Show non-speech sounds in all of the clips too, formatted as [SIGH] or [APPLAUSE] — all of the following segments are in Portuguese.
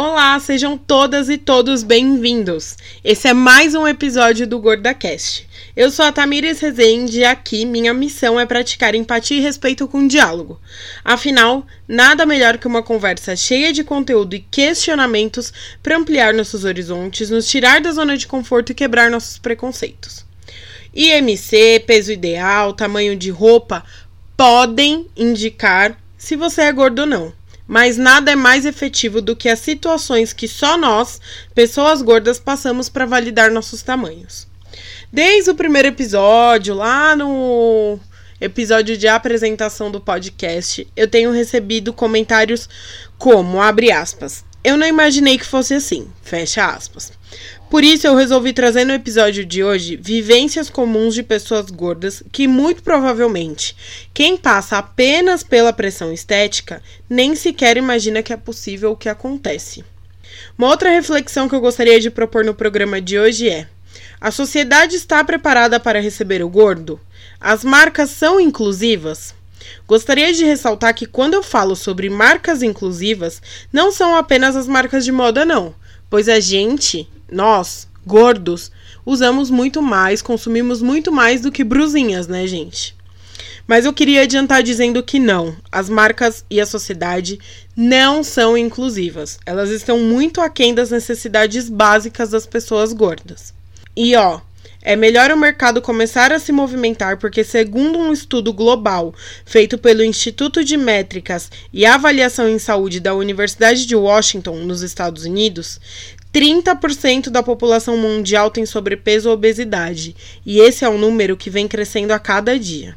Olá, sejam todas e todos bem-vindos. Esse é mais um episódio do GordaCast. Eu sou a Tamires Rezende e aqui minha missão é praticar empatia e respeito com diálogo. Afinal, nada melhor que uma conversa cheia de conteúdo e questionamentos para ampliar nossos horizontes, nos tirar da zona de conforto e quebrar nossos preconceitos. IMC, peso ideal, tamanho de roupa podem indicar se você é gordo ou não mas nada é mais efetivo do que as situações que só nós, pessoas gordas, passamos para validar nossos tamanhos. Desde o primeiro episódio, lá no episódio de apresentação do podcast, eu tenho recebido comentários como, abre aspas, eu não imaginei que fosse assim, fecha aspas. Por isso, eu resolvi trazer no episódio de hoje vivências comuns de pessoas gordas que, muito provavelmente, quem passa apenas pela pressão estética nem sequer imagina que é possível o que acontece. Uma outra reflexão que eu gostaria de propor no programa de hoje é: a sociedade está preparada para receber o gordo? As marcas são inclusivas? Gostaria de ressaltar que quando eu falo sobre marcas inclusivas, não são apenas as marcas de moda, não, pois a gente, nós, gordos, usamos muito mais, consumimos muito mais do que brusinhas, né, gente? Mas eu queria adiantar dizendo que não, as marcas e a sociedade não são inclusivas. Elas estão muito aquém das necessidades básicas das pessoas gordas. E ó, é melhor o mercado começar a se movimentar porque, segundo um estudo global feito pelo Instituto de Métricas e Avaliação em Saúde da Universidade de Washington, nos Estados Unidos, 30% da população mundial tem sobrepeso ou obesidade, e esse é um número que vem crescendo a cada dia.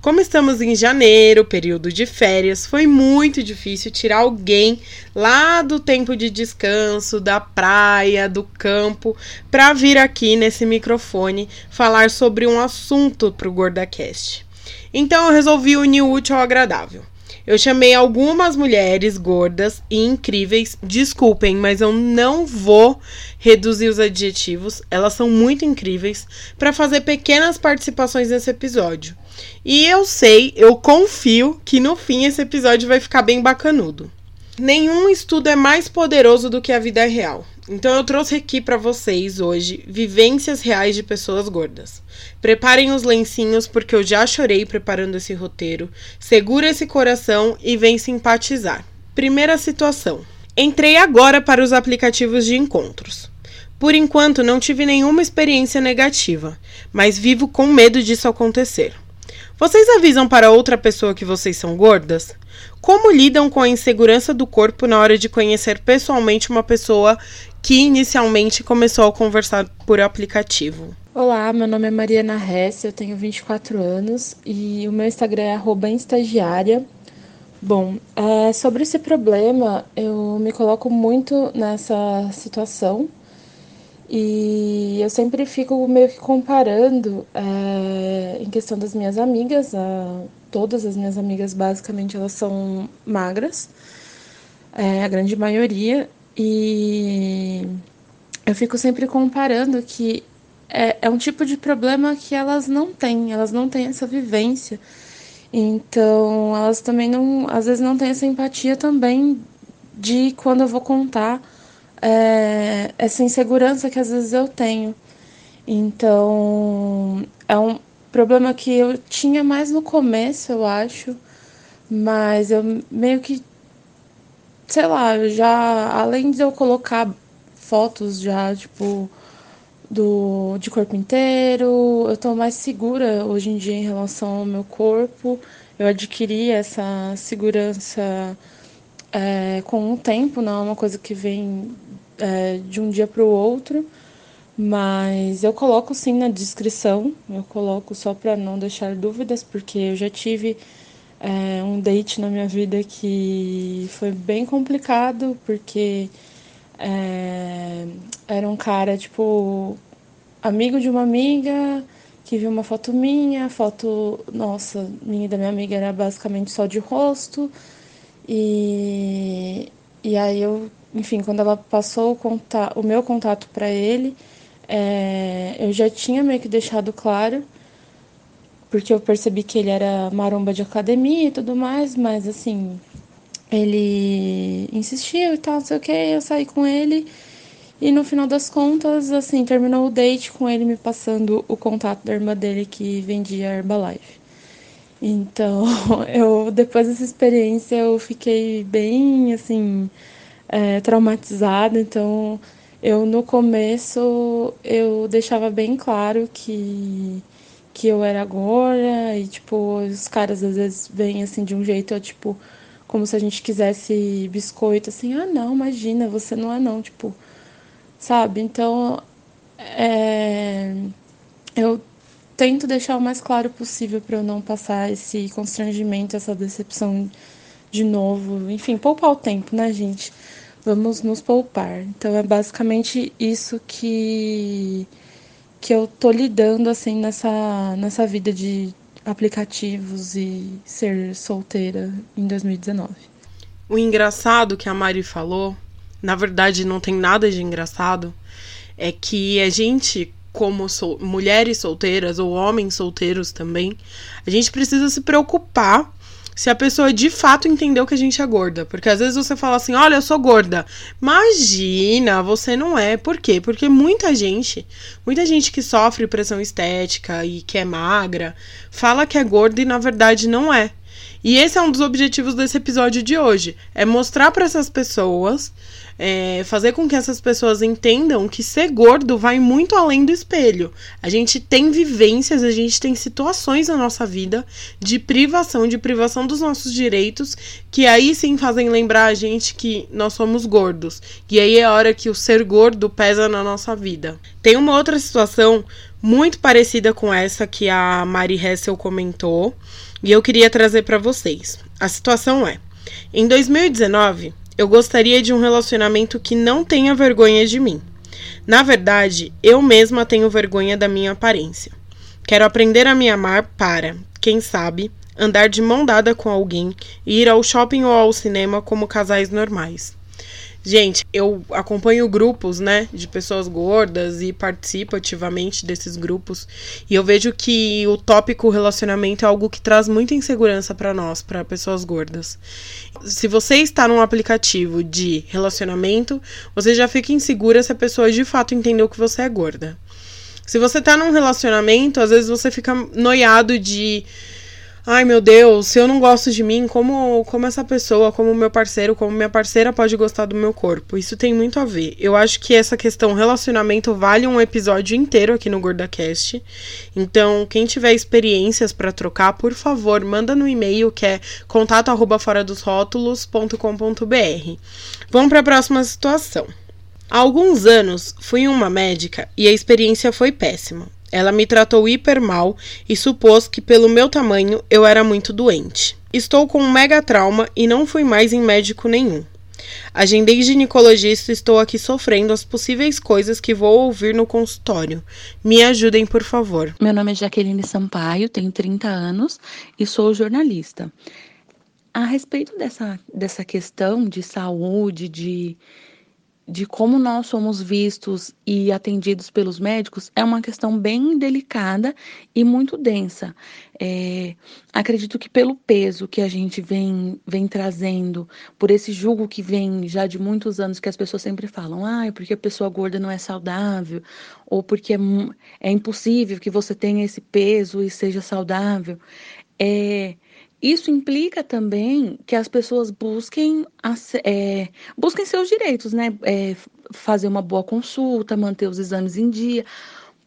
Como estamos em janeiro, período de férias, foi muito difícil tirar alguém lá do tempo de descanso, da praia, do campo, para vir aqui nesse microfone falar sobre um assunto para o GordaCast. Então eu resolvi unir o útil ao agradável. Eu chamei algumas mulheres gordas e incríveis. Desculpem, mas eu não vou reduzir os adjetivos. Elas são muito incríveis para fazer pequenas participações nesse episódio. E eu sei, eu confio que no fim esse episódio vai ficar bem bacanudo. Nenhum estudo é mais poderoso do que a vida real. Então eu trouxe aqui para vocês hoje vivências reais de pessoas gordas. Preparem os lencinhos porque eu já chorei preparando esse roteiro. Segura esse coração e vem simpatizar. Primeira situação. Entrei agora para os aplicativos de encontros. Por enquanto não tive nenhuma experiência negativa, mas vivo com medo disso acontecer. Vocês avisam para outra pessoa que vocês são gordas? Como lidam com a insegurança do corpo na hora de conhecer pessoalmente uma pessoa que inicialmente começou a conversar por aplicativo? Olá, meu nome é Mariana Hess, eu tenho 24 anos e o meu Instagram é @instagiária. Bom, é, sobre esse problema, eu me coloco muito nessa situação e eu sempre fico meio que comparando é, em questão das minhas amigas, a, todas as minhas amigas basicamente elas são magras, é, a grande maioria, e eu fico sempre comparando que é, é um tipo de problema que elas não têm, elas não têm essa vivência. Então, elas também não, às vezes não têm essa empatia também de quando eu vou contar é, essa insegurança que às vezes eu tenho. Então, é um problema que eu tinha mais no começo, eu acho, mas eu meio que, sei lá, já, além de eu colocar fotos já, tipo, do, de corpo inteiro, eu tô mais segura hoje em dia em relação ao meu corpo, eu adquiri essa segurança é, com o tempo, não é uma coisa que vem é, de um dia para o outro, mas eu coloco sim na descrição, eu coloco só para não deixar dúvidas, porque eu já tive é, um date na minha vida que foi bem complicado, porque é, era um cara, tipo, amigo de uma amiga que viu uma foto minha, foto, nossa, minha e da minha amiga era basicamente só de rosto. E, e aí eu enfim, quando ela passou o, contato, o meu contato para ele, é, eu já tinha meio que deixado claro, porque eu percebi que ele era maromba de academia e tudo mais, mas assim, ele insistiu e tal, não sei o que, eu saí com ele. E no final das contas, assim, terminou o date com ele me passando o contato da irmã dele que vendia Herbalife. Então, [LAUGHS] eu depois dessa experiência eu fiquei bem assim é, traumatizada. Então, eu no começo eu deixava bem claro que que eu era gorda e tipo os caras às vezes vêm assim de um jeito eu, tipo como se a gente quisesse biscoito assim ah não imagina você não é não tipo sabe então é, eu tento deixar o mais claro possível para eu não passar esse constrangimento essa decepção de novo enfim poupar o tempo né gente vamos nos poupar então é basicamente isso que que eu tô lidando assim nessa nessa vida de aplicativos e ser solteira em 2019. O engraçado que a Mari falou, na verdade não tem nada de engraçado, é que a gente como sol mulheres solteiras ou homens solteiros também, a gente precisa se preocupar se a pessoa de fato entendeu que a gente é gorda. Porque às vezes você fala assim: olha, eu sou gorda. Imagina, você não é. Por quê? Porque muita gente, muita gente que sofre pressão estética e que é magra, fala que é gorda e na verdade não é. E esse é um dos objetivos desse episódio de hoje: é mostrar para essas pessoas é, fazer com que essas pessoas entendam que ser gordo vai muito além do espelho. A gente tem vivências, a gente tem situações na nossa vida de privação, de privação dos nossos direitos, que aí sim fazem lembrar a gente que nós somos gordos. E aí é a hora que o ser gordo pesa na nossa vida. Tem uma outra situação muito parecida com essa que a Mari Hessel comentou, e eu queria trazer para vocês. A situação é: em 2019, eu gostaria de um relacionamento que não tenha vergonha de mim. Na verdade, eu mesma tenho vergonha da minha aparência. Quero aprender a me amar para, quem sabe, andar de mão dada com alguém e ir ao shopping ou ao cinema como casais normais. Gente, eu acompanho grupos, né, de pessoas gordas e participo ativamente desses grupos, e eu vejo que o tópico relacionamento é algo que traz muita insegurança para nós, para pessoas gordas. Se você está num aplicativo de relacionamento, você já fica insegura se a pessoa de fato entendeu que você é gorda. Se você tá num relacionamento, às vezes você fica noiado de ai meu Deus, se eu não gosto de mim, como, como essa pessoa, como meu parceiro, como minha parceira pode gostar do meu corpo? Isso tem muito a ver. Eu acho que essa questão relacionamento vale um episódio inteiro aqui no GordaCast. Então, quem tiver experiências para trocar, por favor, manda no e-mail que é contato arroba fora dos rótulos.com.br. Vamos para a próxima situação. Há alguns anos fui uma médica e a experiência foi péssima. Ela me tratou hiper mal e supôs que, pelo meu tamanho, eu era muito doente. Estou com um mega trauma e não fui mais em médico nenhum. Agendei ginecologista e estou aqui sofrendo as possíveis coisas que vou ouvir no consultório. Me ajudem, por favor. Meu nome é Jaqueline Sampaio, tenho 30 anos e sou jornalista. A respeito dessa, dessa questão de saúde, de de como nós somos vistos e atendidos pelos médicos é uma questão bem delicada e muito densa. É, acredito que pelo peso que a gente vem, vem trazendo, por esse julgo que vem já de muitos anos, que as pessoas sempre falam, ah, é porque a pessoa gorda não é saudável, ou porque é, é impossível que você tenha esse peso e seja saudável. É, isso implica também que as pessoas busquem, é, busquem seus direitos, né? É, fazer uma boa consulta, manter os exames em dia,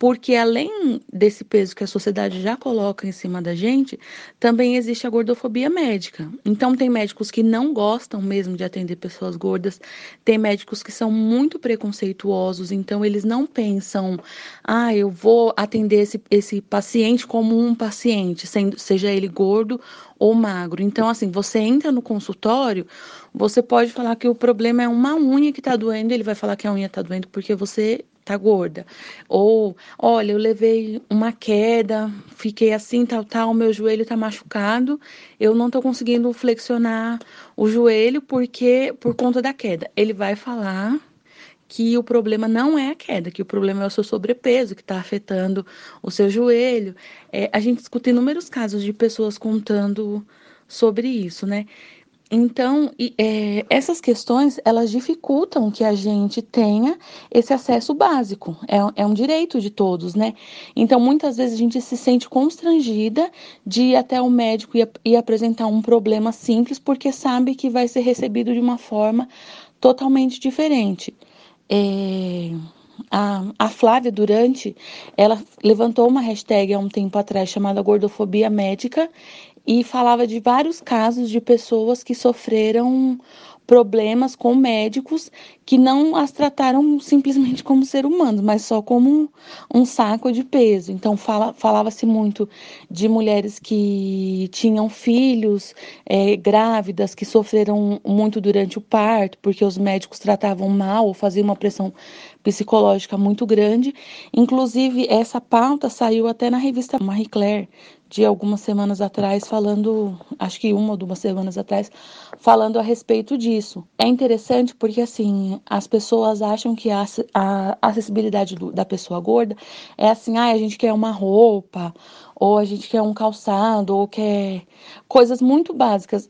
porque além desse peso que a sociedade já coloca em cima da gente, também existe a gordofobia médica. Então, tem médicos que não gostam mesmo de atender pessoas gordas, tem médicos que são muito preconceituosos, então eles não pensam, ah, eu vou atender esse, esse paciente como um paciente, sendo, seja ele gordo ou magro. Então, assim, você entra no consultório, você pode falar que o problema é uma unha que está doendo, ele vai falar que a unha está doendo porque você tá gorda. Ou, olha, eu levei uma queda, fiquei assim, tal, tal, meu joelho tá machucado, eu não tô conseguindo flexionar o joelho porque por conta da queda. Ele vai falar que o problema não é a queda, que o problema é o seu sobrepeso que está afetando o seu joelho. É, a gente escuta inúmeros casos de pessoas contando sobre isso, né? Então, é, essas questões, elas dificultam que a gente tenha esse acesso básico. É, é, um direito de todos, né? Então, muitas vezes a gente se sente constrangida de ir até o médico e, e apresentar um problema simples, porque sabe que vai ser recebido de uma forma totalmente diferente. É, a, a Flávia Durante, ela levantou uma hashtag há um tempo atrás chamada gordofobia médica e falava de vários casos de pessoas que sofreram problemas com médicos que não as trataram simplesmente como ser humanos, mas só como um saco de peso. Então fala, falava-se muito de mulheres que tinham filhos, é, grávidas, que sofreram muito durante o parto, porque os médicos tratavam mal ou faziam uma pressão psicológica muito grande. Inclusive, essa pauta saiu até na revista Marie Claire, de algumas semanas atrás, falando, acho que uma ou duas semanas atrás, falando a respeito disso. É interessante porque, assim, as pessoas acham que a, a acessibilidade do, da pessoa gorda é assim, ah, a gente quer uma roupa, ou a gente quer um calçado, ou quer coisas muito básicas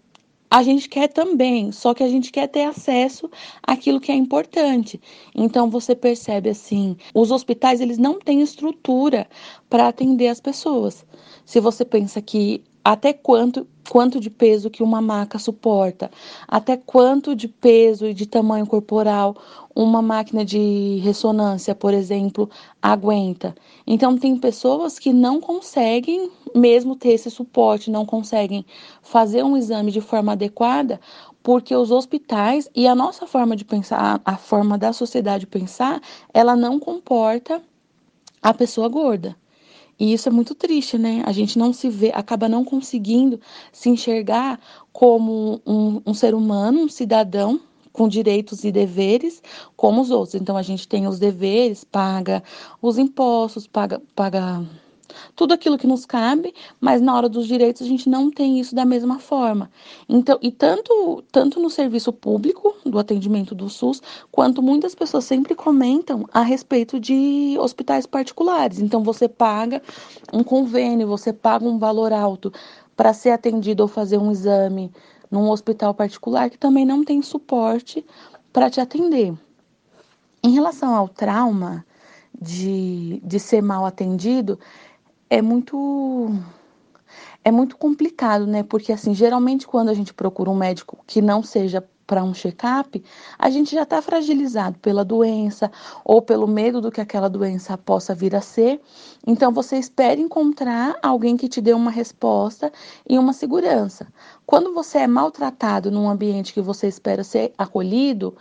a gente quer também, só que a gente quer ter acesso àquilo que é importante. Então você percebe assim, os hospitais eles não têm estrutura para atender as pessoas. Se você pensa que até quanto quanto de peso que uma maca suporta, até quanto de peso e de tamanho corporal uma máquina de ressonância, por exemplo, aguenta. Então tem pessoas que não conseguem mesmo ter esse suporte, não conseguem fazer um exame de forma adequada, porque os hospitais e a nossa forma de pensar, a forma da sociedade pensar, ela não comporta a pessoa gorda. E isso é muito triste, né? A gente não se vê, acaba não conseguindo se enxergar como um, um ser humano, um cidadão com direitos e deveres como os outros. Então a gente tem os deveres, paga os impostos, paga, paga tudo aquilo que nos cabe, mas na hora dos direitos a gente não tem isso da mesma forma. Então, e tanto, tanto no serviço público, do atendimento do SUS, quanto muitas pessoas sempre comentam a respeito de hospitais particulares. Então, você paga um convênio, você paga um valor alto para ser atendido ou fazer um exame num hospital particular que também não tem suporte para te atender. Em relação ao trauma de, de ser mal atendido, é muito é muito complicado, né? Porque assim, geralmente quando a gente procura um médico que não seja para um check-up, a gente já está fragilizado pela doença ou pelo medo do que aquela doença possa vir a ser. Então você espera encontrar alguém que te dê uma resposta e uma segurança. Quando você é maltratado num ambiente que você espera ser acolhido,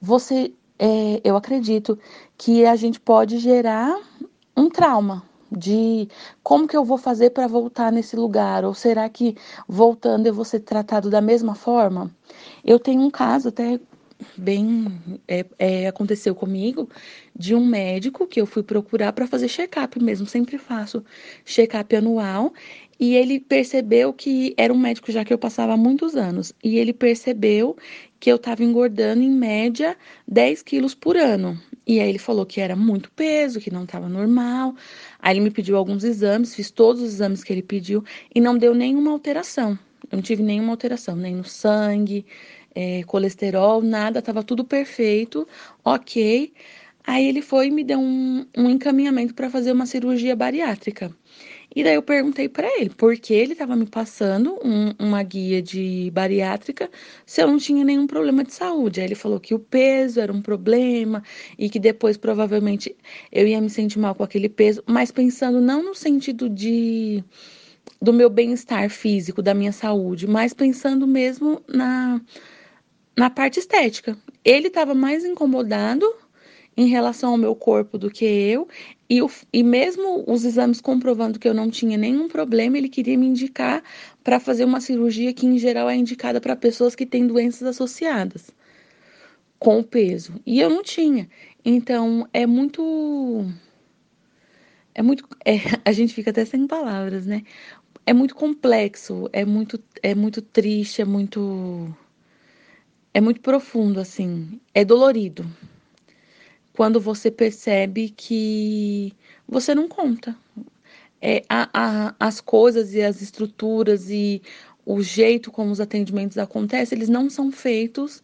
você, é, eu acredito que a gente pode gerar um trauma, de como que eu vou fazer para voltar nesse lugar? Ou será que voltando eu vou ser tratado da mesma forma? Eu tenho um caso até bem é, é, aconteceu comigo de um médico que eu fui procurar para fazer check-up mesmo, sempre faço check-up anual e ele percebeu que era um médico já que eu passava há muitos anos e ele percebeu que eu estava engordando em média 10 quilos por ano e aí ele falou que era muito peso, que não estava normal. Aí ele me pediu alguns exames, fiz todos os exames que ele pediu e não deu nenhuma alteração. Eu não tive nenhuma alteração, nem no sangue, é, colesterol, nada, estava tudo perfeito, ok. Aí ele foi e me deu um, um encaminhamento para fazer uma cirurgia bariátrica. E daí eu perguntei para ele por que ele estava me passando um, uma guia de bariátrica se eu não tinha nenhum problema de saúde. Aí ele falou que o peso era um problema e que depois provavelmente eu ia me sentir mal com aquele peso, mas pensando não no sentido de do meu bem-estar físico, da minha saúde, mas pensando mesmo na na parte estética. Ele estava mais incomodado em relação ao meu corpo do que eu, e, o, e mesmo os exames comprovando que eu não tinha nenhum problema, ele queria me indicar para fazer uma cirurgia que, em geral, é indicada para pessoas que têm doenças associadas com o peso. E eu não tinha. Então, é muito. É muito. É, [LAUGHS] a gente fica até sem palavras, né? É muito complexo, é muito, é muito triste, é muito. É muito profundo, assim. É dolorido quando você percebe que você não conta. É, a, a, as coisas e as estruturas e o jeito como os atendimentos acontecem, eles não são feitos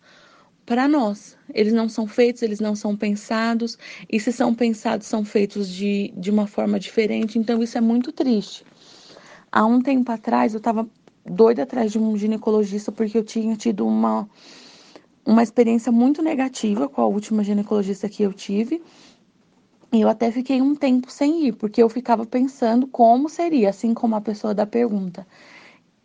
para nós. Eles não são feitos, eles não são pensados, e se são pensados, são feitos de, de uma forma diferente, então isso é muito triste. Há um tempo atrás, eu estava doida atrás de um ginecologista porque eu tinha tido uma, uma experiência muito negativa com a última ginecologista que eu tive. E eu até fiquei um tempo sem ir, porque eu ficava pensando como seria, assim como a pessoa da pergunta.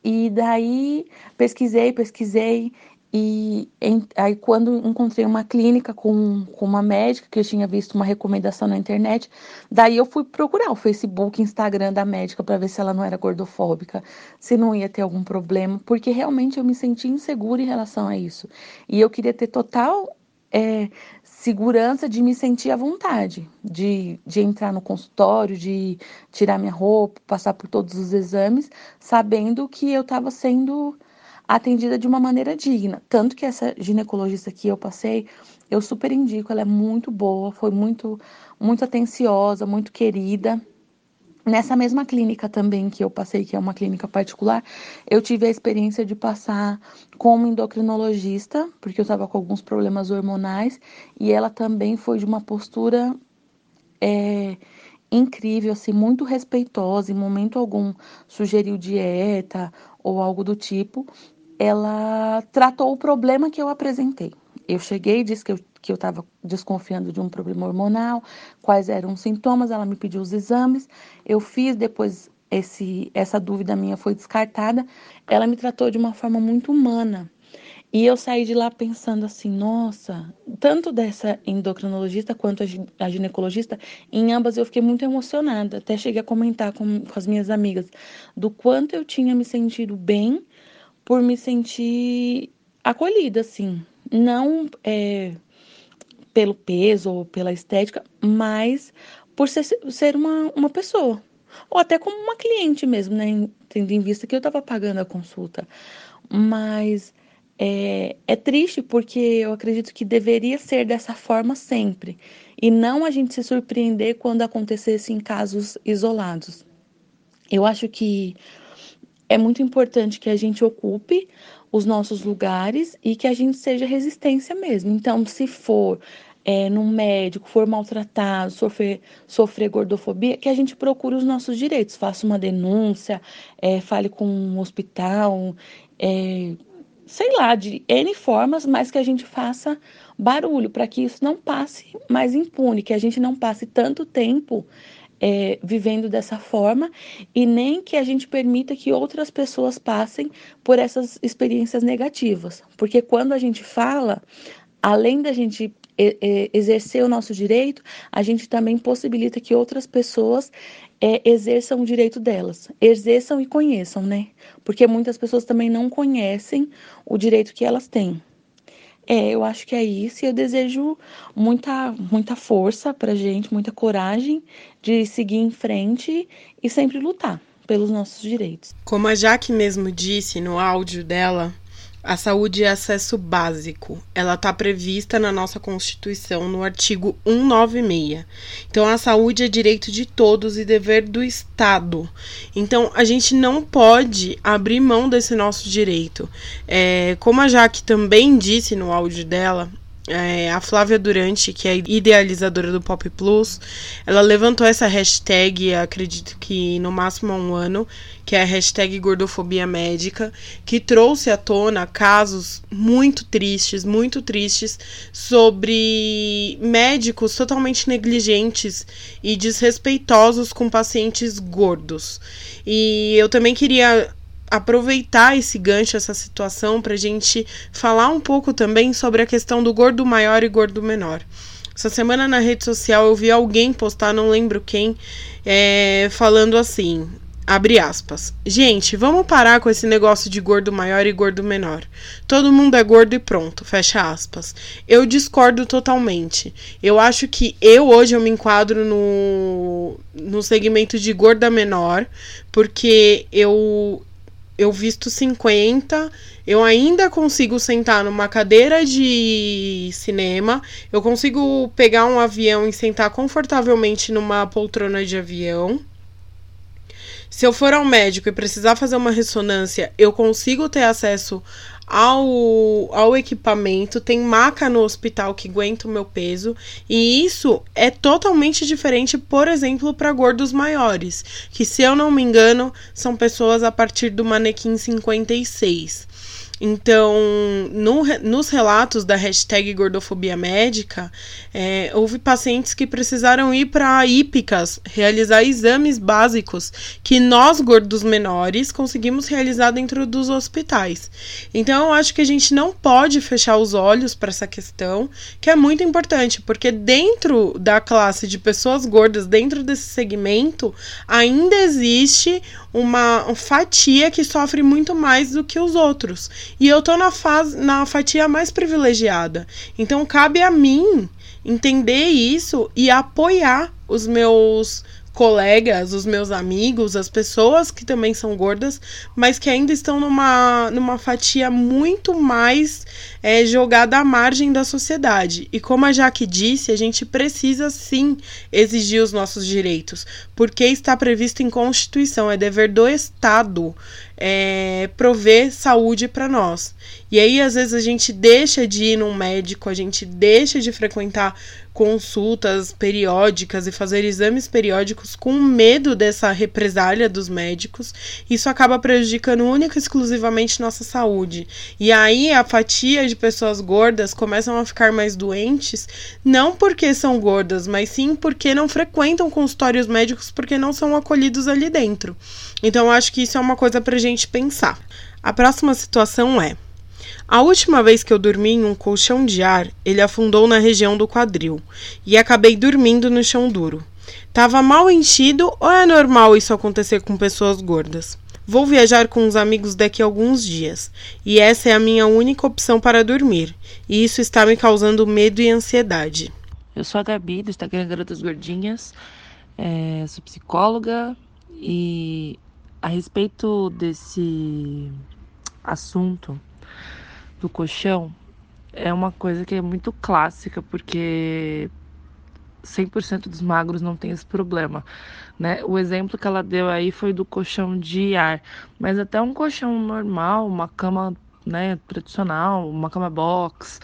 E daí pesquisei, pesquisei, e em, aí, quando encontrei uma clínica com, com uma médica, que eu tinha visto uma recomendação na internet, daí eu fui procurar o Facebook, Instagram da médica para ver se ela não era gordofóbica, se não ia ter algum problema, porque realmente eu me senti insegura em relação a isso. E eu queria ter total é, segurança de me sentir à vontade, de, de entrar no consultório, de tirar minha roupa, passar por todos os exames, sabendo que eu estava sendo atendida de uma maneira digna. Tanto que essa ginecologista que eu passei, eu super indico, ela é muito boa, foi muito, muito atenciosa, muito querida. Nessa mesma clínica também que eu passei, que é uma clínica particular, eu tive a experiência de passar como endocrinologista, porque eu estava com alguns problemas hormonais, e ela também foi de uma postura é, incrível, assim, muito respeitosa, em momento algum sugeriu dieta ou algo do tipo ela tratou o problema que eu apresentei. Eu cheguei, disse que eu que eu estava desconfiando de um problema hormonal, quais eram os sintomas, ela me pediu os exames, eu fiz, depois esse, essa dúvida minha foi descartada. Ela me tratou de uma forma muito humana. E eu saí de lá pensando assim, nossa, tanto dessa endocrinologista quanto a ginecologista, em ambas eu fiquei muito emocionada. Até cheguei a comentar com, com as minhas amigas do quanto eu tinha me sentido bem por me sentir acolhida, assim. Não é, pelo peso ou pela estética, mas por ser, ser uma, uma pessoa. Ou até como uma cliente mesmo, né? Tendo em vista que eu estava pagando a consulta. Mas é, é triste porque eu acredito que deveria ser dessa forma sempre. E não a gente se surpreender quando acontecesse em casos isolados. Eu acho que é muito importante que a gente ocupe os nossos lugares e que a gente seja resistência mesmo. Então, se for é, num médico, for maltratado, sofrer, sofrer gordofobia, que a gente procure os nossos direitos, faça uma denúncia, é, fale com um hospital, é, sei lá, de N formas, mas que a gente faça barulho para que isso não passe mais impune, que a gente não passe tanto tempo é, vivendo dessa forma e nem que a gente permita que outras pessoas passem por essas experiências negativas. Porque quando a gente fala, além da gente exercer o nosso direito, a gente também possibilita que outras pessoas é, exerçam o direito delas, exerçam e conheçam, né? Porque muitas pessoas também não conhecem o direito que elas têm. É, eu acho que é isso e eu desejo muita, muita força pra gente, muita coragem de seguir em frente e sempre lutar pelos nossos direitos. Como a Jaque mesmo disse no áudio dela, a saúde é acesso básico. Ela está prevista na nossa Constituição, no artigo 196. Então, a saúde é direito de todos e dever do Estado. Então, a gente não pode abrir mão desse nosso direito. É, como a Jaque também disse no áudio dela, é, a Flávia Durante, que é idealizadora do Pop Plus, ela levantou essa hashtag, acredito que no máximo há um ano, que é a hashtag gordofobia médica, que trouxe à tona casos muito tristes, muito tristes, sobre médicos totalmente negligentes e desrespeitosos com pacientes gordos. E eu também queria aproveitar esse gancho, essa situação, para a gente falar um pouco também sobre a questão do gordo maior e gordo menor. Essa semana na rede social eu vi alguém postar, não lembro quem, é, falando assim: abre aspas. Gente, vamos parar com esse negócio de gordo maior e gordo menor. Todo mundo é gordo e pronto, fecha aspas. Eu discordo totalmente. Eu acho que eu hoje eu me enquadro no, no segmento de gorda menor, porque eu eu visto 50, eu ainda consigo sentar numa cadeira de cinema, eu consigo pegar um avião e sentar confortavelmente numa poltrona de avião. Se eu for ao médico e precisar fazer uma ressonância, eu consigo ter acesso ao, ao equipamento, tem maca no hospital que aguenta o meu peso, e isso é totalmente diferente, por exemplo, para gordos maiores, que se eu não me engano, são pessoas a partir do manequim 56. Então, no, nos relatos da hashtag gordofobia médica, é, houve pacientes que precisaram ir para hípicas realizar exames básicos que nós, gordos menores, conseguimos realizar dentro dos hospitais. Então, eu acho que a gente não pode fechar os olhos para essa questão, que é muito importante, porque dentro da classe de pessoas gordas, dentro desse segmento, ainda existe uma fatia que sofre muito mais do que os outros. E eu tô na, fase, na fatia mais privilegiada. Então cabe a mim entender isso e apoiar os meus colegas, os meus amigos, as pessoas que também são gordas, mas que ainda estão numa, numa fatia muito mais é, jogada à margem da sociedade. E como a Jaque disse, a gente precisa sim exigir os nossos direitos, porque está previsto em Constituição, é dever do Estado é, prover saúde para nós. E aí, às vezes, a gente deixa de ir num médico, a gente deixa de frequentar consultas periódicas e fazer exames periódicos com medo dessa represália dos médicos. Isso acaba prejudicando única e exclusivamente nossa saúde. E aí a fatia de pessoas gordas começam a ficar mais doentes, não porque são gordas, mas sim porque não frequentam consultórios médicos porque não são acolhidos ali dentro. Então acho que isso é uma coisa pra gente pensar. A próxima situação é a última vez que eu dormi em um colchão de ar, ele afundou na região do quadril e acabei dormindo no chão duro. Tava mal enchido ou é normal isso acontecer com pessoas gordas? Vou viajar com uns amigos daqui a alguns dias. E essa é a minha única opção para dormir, e isso está me causando medo e ansiedade. Eu sou a Gabi, do Instagram Garotas Gordinhas, é, sou psicóloga. E a respeito desse assunto do colchão é uma coisa que é muito clássica, porque 100% dos magros não tem esse problema, né? O exemplo que ela deu aí foi do colchão de ar, mas até um colchão normal, uma cama, né, tradicional, uma cama box,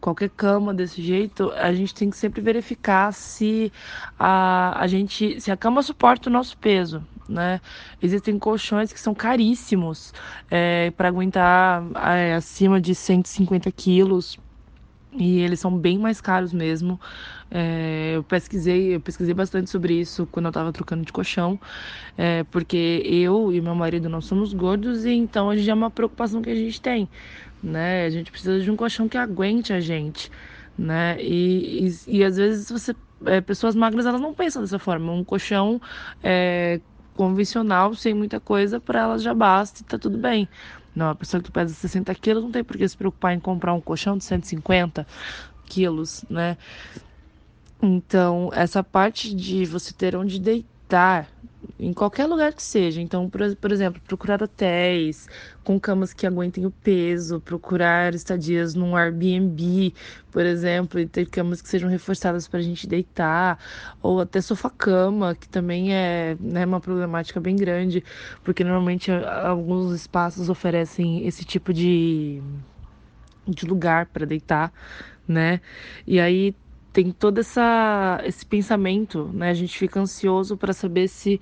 qualquer cama desse jeito, a gente tem que sempre verificar se a, a gente, se a cama suporta o nosso peso, né? Existem colchões que são caríssimos é, para aguentar é, acima de 150 quilos e eles são bem mais caros mesmo. É, eu pesquisei, eu pesquisei bastante sobre isso quando eu estava trocando de colchão, é, porque eu e meu marido não somos gordos e então gente é uma preocupação que a gente tem, né? A gente precisa de um colchão que aguente a gente, né? E, e, e às vezes você é, pessoas magras elas não pensam dessa forma. Um colchão é, convencional, sem muita coisa, para elas já basta e tá tudo bem. Não, a pessoa que pesa 60 quilos não tem por que se preocupar em comprar um colchão de 150 quilos, né? Então, essa parte de você ter onde deitar em qualquer lugar que seja. Então, por, por, exemplo, procurar hotéis com camas que aguentem o peso, procurar estadias num Airbnb, por exemplo, e ter camas que sejam reforçadas para a gente deitar, ou até sofá-cama, que também é né, uma problemática bem grande, porque normalmente alguns espaços oferecem esse tipo de, de lugar para deitar, né? E aí tem todo essa, esse pensamento, né? A gente fica ansioso para saber se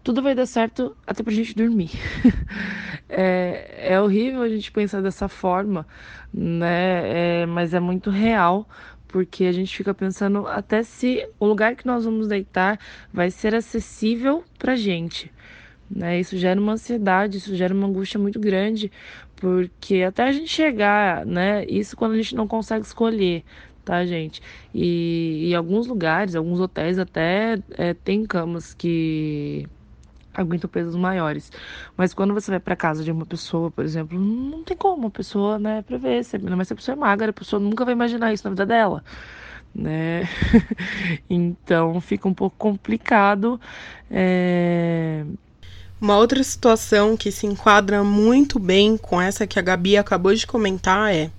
tudo vai dar certo até pra gente dormir. [LAUGHS] é, é horrível a gente pensar dessa forma, né? É, mas é muito real, porque a gente fica pensando até se o lugar que nós vamos deitar vai ser acessível pra gente. Né? Isso gera uma ansiedade, isso gera uma angústia muito grande, porque até a gente chegar, né? Isso quando a gente não consegue escolher, tá, gente? E em alguns lugares, alguns hotéis até é, tem camas que aguentam pesos maiores. Mas quando você vai para casa de uma pessoa, por exemplo, não tem como a pessoa, né, prever. Mas se a pessoa é magra, a pessoa nunca vai imaginar isso na vida dela. Né? [LAUGHS] então fica um pouco complicado. É... Uma outra situação que se enquadra muito bem com essa que a Gabi acabou de comentar é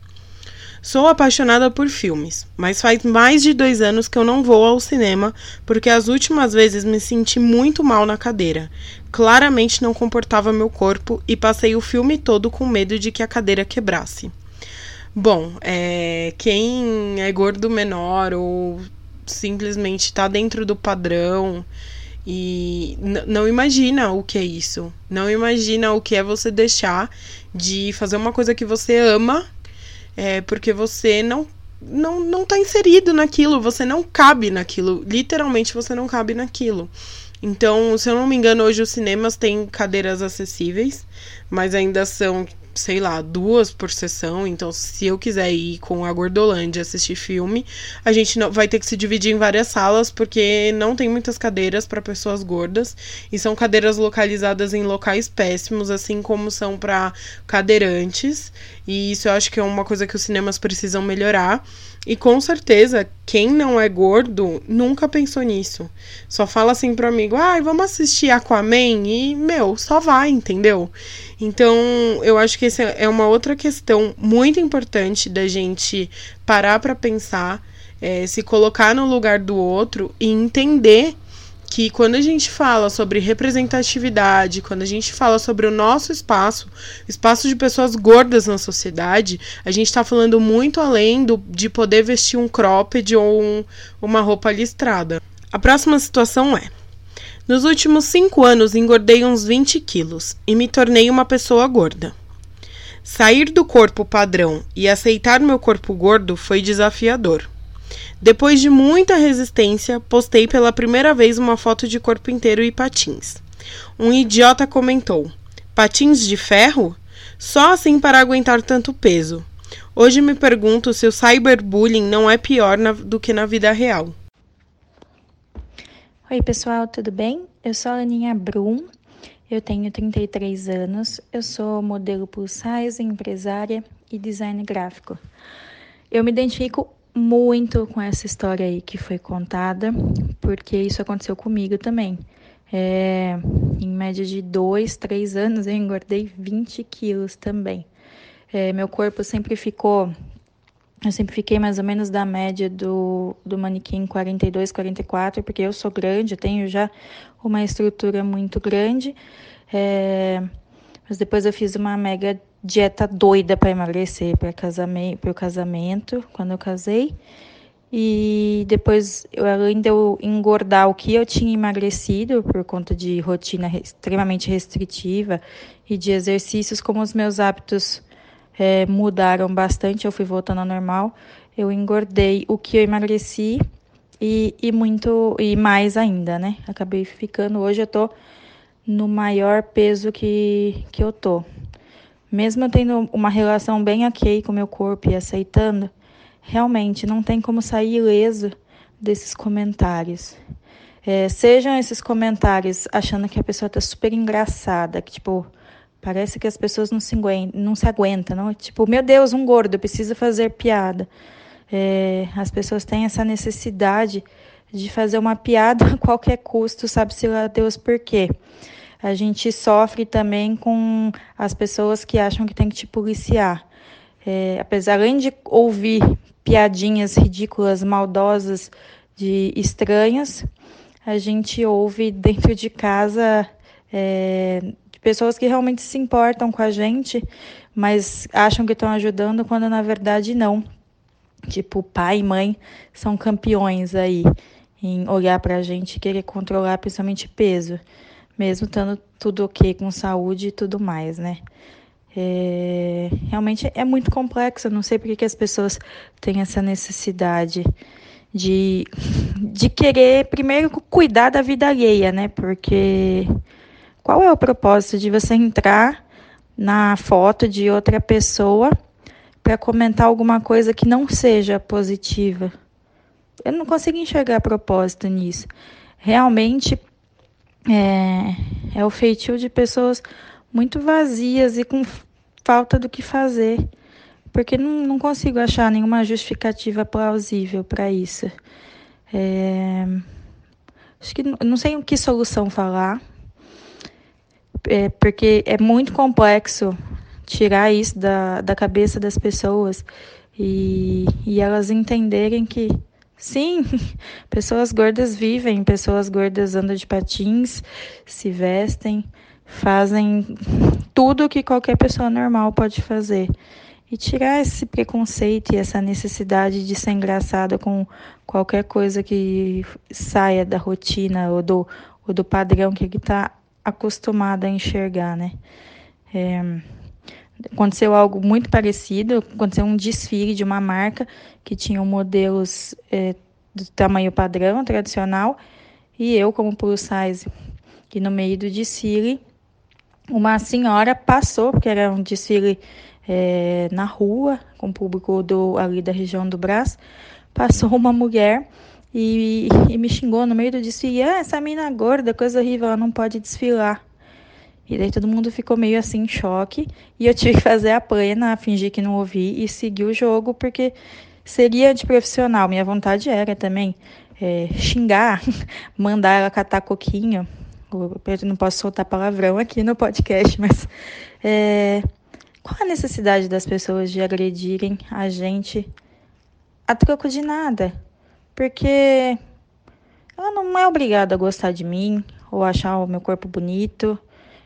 Sou apaixonada por filmes, mas faz mais de dois anos que eu não vou ao cinema porque as últimas vezes me senti muito mal na cadeira. Claramente não comportava meu corpo e passei o filme todo com medo de que a cadeira quebrasse. Bom, é, quem é gordo menor ou simplesmente está dentro do padrão e não imagina o que é isso. Não imagina o que é você deixar de fazer uma coisa que você ama é porque você não não não tá inserido naquilo, você não cabe naquilo, literalmente você não cabe naquilo. Então, se eu não me engano, hoje os cinemas têm cadeiras acessíveis, mas ainda são sei lá, duas por sessão. Então, se eu quiser ir com a Gordolândia assistir filme, a gente não vai ter que se dividir em várias salas, porque não tem muitas cadeiras para pessoas gordas. E são cadeiras localizadas em locais péssimos, assim como são para cadeirantes. E isso eu acho que é uma coisa que os cinemas precisam melhorar. E com certeza, quem não é gordo nunca pensou nisso. Só fala assim pro amigo: ai, ah, vamos assistir Aquaman e, meu, só vai, entendeu? Então, eu acho que essa é uma outra questão muito importante da gente parar para pensar, é, se colocar no lugar do outro e entender que quando a gente fala sobre representatividade, quando a gente fala sobre o nosso espaço, espaço de pessoas gordas na sociedade, a gente está falando muito além do, de poder vestir um cropped ou um, uma roupa listrada. A próxima situação é: nos últimos cinco anos engordei uns 20 quilos e me tornei uma pessoa gorda. Sair do corpo padrão e aceitar meu corpo gordo foi desafiador. Depois de muita resistência, postei pela primeira vez uma foto de corpo inteiro e patins. Um idiota comentou: Patins de ferro? Só assim para aguentar tanto peso. Hoje me pergunto se o cyberbullying não é pior na, do que na vida real. Oi, pessoal, tudo bem? Eu sou a Aninha Brum, eu tenho 33 anos, eu sou modelo plus size, empresária e design gráfico. Eu me identifico muito com essa história aí que foi contada, porque isso aconteceu comigo também. É, em média de dois, três anos eu engordei 20 quilos também. É, meu corpo sempre ficou, eu sempre fiquei mais ou menos da média do, do manequim 42, 44, porque eu sou grande, eu tenho já uma estrutura muito grande. É, mas depois eu fiz uma mega dieta doida para emagrecer para casamento, o casamento, quando eu casei. E depois, eu, além de eu engordar o que eu tinha emagrecido por conta de rotina extremamente restritiva e de exercícios, como os meus hábitos é, mudaram bastante, eu fui voltando ao normal, eu engordei o que eu emagreci e, e muito e mais ainda, né? Acabei ficando hoje eu tô no maior peso que, que eu tô. Mesmo tendo uma relação bem ok com meu corpo e aceitando, realmente não tem como sair ileso desses comentários. É, sejam esses comentários achando que a pessoa tá super engraçada, que tipo, parece que as pessoas não se aguentam, não se aguentam, não? Tipo, meu Deus, um gordo, precisa fazer piada. É, as pessoas têm essa necessidade de fazer uma piada [LAUGHS] a qualquer custo, sabe-se lá Deus por quê a gente sofre também com as pessoas que acham que tem que te policiar. É, apesar além de ouvir piadinhas ridículas, maldosas de estranhas, a gente ouve dentro de casa é, de pessoas que realmente se importam com a gente, mas acham que estão ajudando quando na verdade não. Tipo, pai e mãe são campeões aí em olhar para a gente e querer controlar principalmente peso mesmo estando tudo ok com saúde e tudo mais, né? É, realmente é muito complexo, não sei porque que as pessoas têm essa necessidade de, de querer primeiro cuidar da vida alheia, né? Porque qual é o propósito de você entrar na foto de outra pessoa para comentar alguma coisa que não seja positiva? Eu não consigo enxergar propósito nisso. Realmente é, é o feitio de pessoas muito vazias e com falta do que fazer, porque não, não consigo achar nenhuma justificativa plausível para isso. É, acho que não sei o que solução falar, é, porque é muito complexo tirar isso da, da cabeça das pessoas e, e elas entenderem que sim, [LAUGHS] pessoas gordas vivem, pessoas gordas andam de patins, se vestem, fazem tudo que qualquer pessoa normal pode fazer. E tirar esse preconceito e essa necessidade de ser engraçada com qualquer coisa que saia da rotina ou do, ou do padrão que ele está acostumado a enxergar, né? É, aconteceu algo muito parecido, aconteceu um desfile de uma marca que tinha modelos é, do tamanho padrão, tradicional, e eu como plus size, que no meio do desfile, uma senhora passou, porque era um desfile é, na rua, com o público do, ali da região do Brás, passou uma mulher e, e me xingou no meio do desfile, ah, essa mina gorda, coisa horrível, ela não pode desfilar. E daí todo mundo ficou meio assim em choque. E eu [LAUGHS] tive que fazer a plena, fingir que não ouvi e seguir o jogo, porque seria de profissional. Minha vontade era também é, xingar, [LAUGHS] mandar ela catar coquinho. Eu não posso soltar palavrão aqui no podcast, [LAUGHS] mas é, qual a necessidade das pessoas de agredirem a gente a troco de nada? Porque ela não é obrigada a gostar de mim ou achar o meu corpo bonito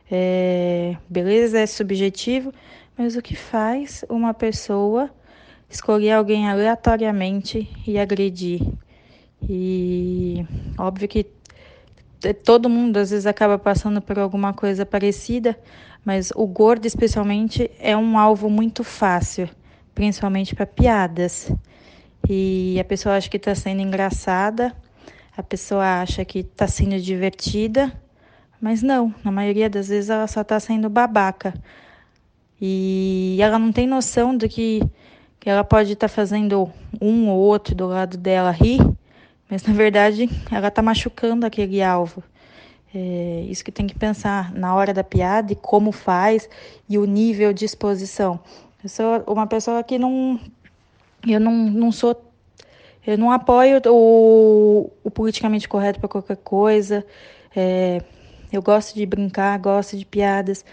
é, beleza é subjetivo, mas o que faz uma pessoa escolher alguém aleatoriamente e agredir? E óbvio que todo mundo às vezes acaba passando por alguma coisa parecida, mas o gordo especialmente é um alvo muito fácil, principalmente para piadas. E a pessoa acha que está sendo engraçada, a pessoa acha que está sendo divertida, mas não, na maioria das vezes ela só está sendo babaca. E ela não tem noção do que, que ela pode estar tá fazendo um ou outro do lado dela rir, mas na verdade ela está machucando aquele alvo. É isso que tem que pensar na hora da piada e como faz e o nível de exposição. Eu sou uma pessoa que não. Eu não, não sou. Eu não apoio o, o politicamente correto para qualquer coisa. É, eu gosto de brincar, gosto de piadas,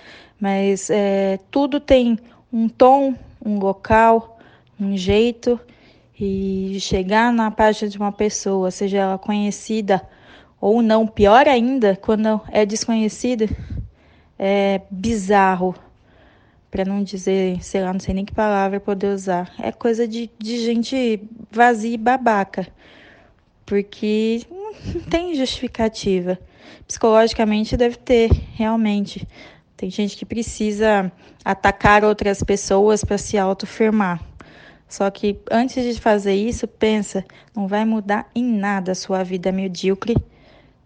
mas é, tudo tem um tom, um local, um jeito. E chegar na página de uma pessoa, seja ela conhecida ou não, pior ainda, quando é desconhecida, é bizarro. Para não dizer, sei lá, não sei nem que palavra poder usar. É coisa de, de gente vazia e babaca. Porque não tem justificativa psicologicamente deve ter, realmente. Tem gente que precisa atacar outras pessoas para se autoafirmar. Só que antes de fazer isso, pensa, não vai mudar em nada a sua vida medíocre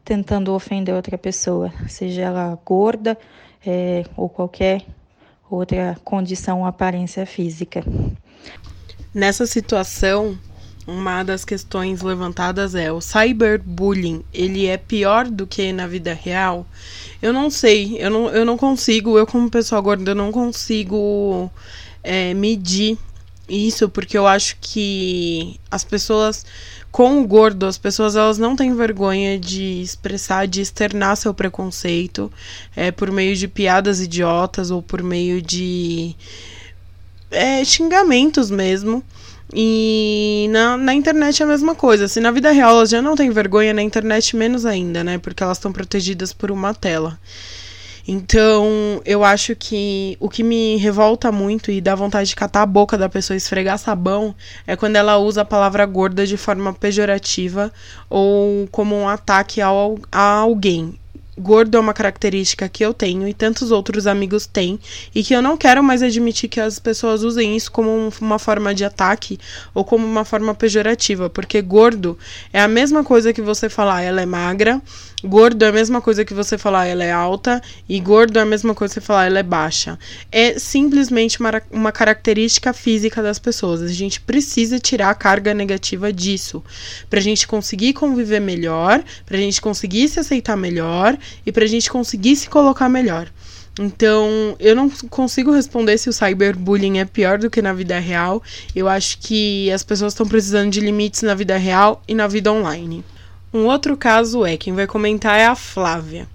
tentando ofender outra pessoa, seja ela gorda é, ou qualquer outra condição ou aparência física. Nessa situação, uma das questões levantadas é o cyberbullying, ele é pior do que na vida real? Eu não sei, eu não, eu não consigo, eu como pessoa gorda, eu não consigo é, medir isso, porque eu acho que as pessoas com o gordo, as pessoas elas não têm vergonha de expressar, de externar seu preconceito é, por meio de piadas idiotas ou por meio de é, xingamentos mesmo. E na, na internet é a mesma coisa. Se na vida real elas já não têm vergonha, na internet menos ainda, né? Porque elas estão protegidas por uma tela. Então, eu acho que o que me revolta muito e dá vontade de catar a boca da pessoa e esfregar sabão é quando ela usa a palavra gorda de forma pejorativa ou como um ataque ao, a alguém gordo é uma característica que eu tenho e tantos outros amigos têm e que eu não quero mais admitir que as pessoas usem isso como uma forma de ataque ou como uma forma pejorativa, porque gordo é a mesma coisa que você falar ela é magra, gordo é a mesma coisa que você falar ela é alta e gordo é a mesma coisa que você falar ela é baixa. É simplesmente uma, uma característica física das pessoas. A gente precisa tirar a carga negativa disso pra gente conseguir conviver melhor, pra gente conseguir se aceitar melhor e para a gente conseguir se colocar melhor. Então, eu não consigo responder se o cyberbullying é pior do que na vida real. Eu acho que as pessoas estão precisando de limites na vida real e na vida online. Um outro caso é, quem vai comentar é a Flávia.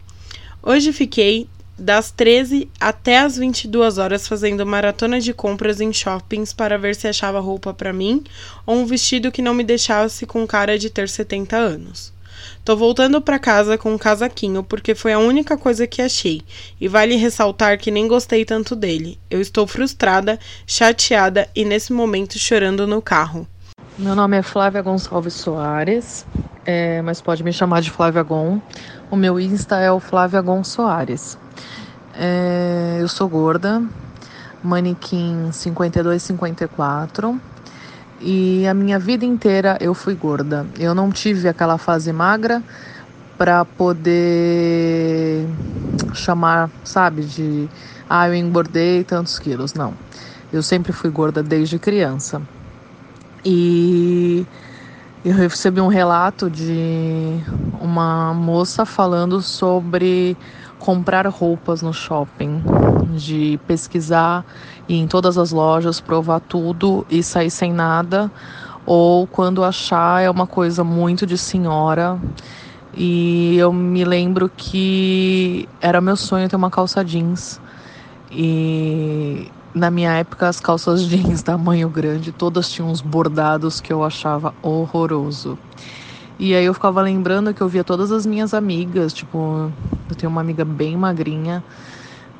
Hoje fiquei das 13 até as 22 horas fazendo maratona de compras em shoppings para ver se achava roupa para mim ou um vestido que não me deixasse com cara de ter 70 anos. Tô voltando para casa com um casaquinho porque foi a única coisa que achei, e vale ressaltar que nem gostei tanto dele. Eu estou frustrada, chateada e nesse momento chorando no carro. Meu nome é Flávia Gonçalves Soares, é, mas pode me chamar de Flávia Gon. O meu Insta é o Flávia Gon Soares. É, eu sou gorda, manequim 52-54 e a minha vida inteira eu fui gorda. Eu não tive aquela fase magra para poder chamar, sabe, de ah, eu engordei tantos quilos. Não. Eu sempre fui gorda desde criança. E eu recebi um relato de uma moça falando sobre comprar roupas no shopping, de pesquisar ir em todas as lojas, provar tudo e sair sem nada, ou quando achar é uma coisa muito de senhora. E eu me lembro que era meu sonho ter uma calça jeans. E na minha época as calças jeans tamanho grande todas tinham uns bordados que eu achava horroroso. E aí eu ficava lembrando que eu via todas as minhas amigas, tipo, eu tenho uma amiga bem magrinha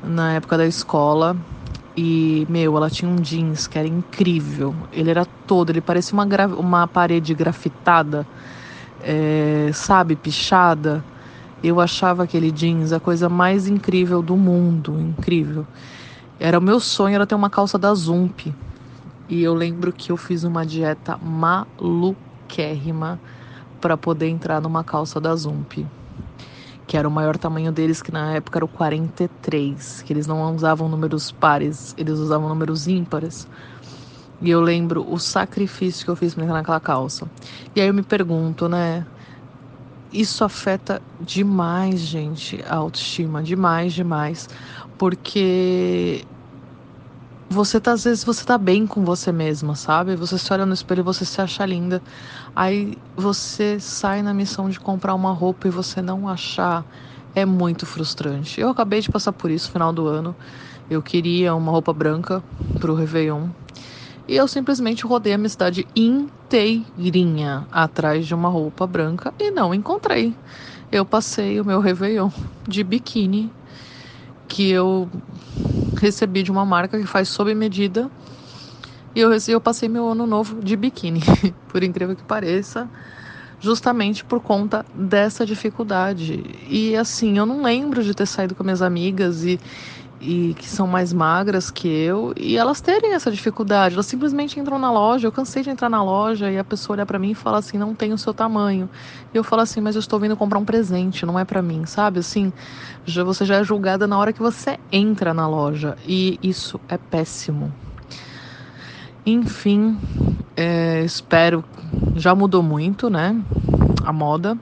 na época da escola. E, meu, ela tinha um jeans que era incrível. Ele era todo, ele parecia uma, uma parede grafitada, é, sabe, pichada. Eu achava aquele jeans a coisa mais incrível do mundo, incrível. Era o meu sonho era ter uma calça da Zump. E eu lembro que eu fiz uma dieta maluquérrima para poder entrar numa calça da Zump, que era o maior tamanho deles, que na época era o 43, que eles não usavam números pares, eles usavam números ímpares. E eu lembro o sacrifício que eu fiz para entrar naquela calça. E aí eu me pergunto, né? Isso afeta demais, gente, a autoestima, demais, demais. Porque você tá, às vezes você tá bem com você mesma, sabe? Você se olha no espelho e você se acha linda. Aí você sai na missão de comprar uma roupa e você não achar. É muito frustrante. Eu acabei de passar por isso no final do ano. Eu queria uma roupa branca pro Réveillon. E eu simplesmente rodei a minha cidade inteirinha atrás de uma roupa branca e não encontrei. Eu passei o meu Réveillon de biquíni que eu recebi de uma marca que faz sob medida. E eu, eu passei meu ano novo de biquíni, [LAUGHS] por incrível que pareça, justamente por conta dessa dificuldade. E assim, eu não lembro de ter saído com minhas amigas e e que são mais magras que eu e elas terem essa dificuldade. Elas simplesmente entram na loja. Eu cansei de entrar na loja e a pessoa olha para mim e fala assim: "Não tem o seu tamanho". E eu falo assim: "Mas eu estou vindo comprar um presente, não é para mim", sabe? Assim, já você já é julgada na hora que você entra na loja e isso é péssimo. Enfim, é, espero. Já mudou muito, né? A moda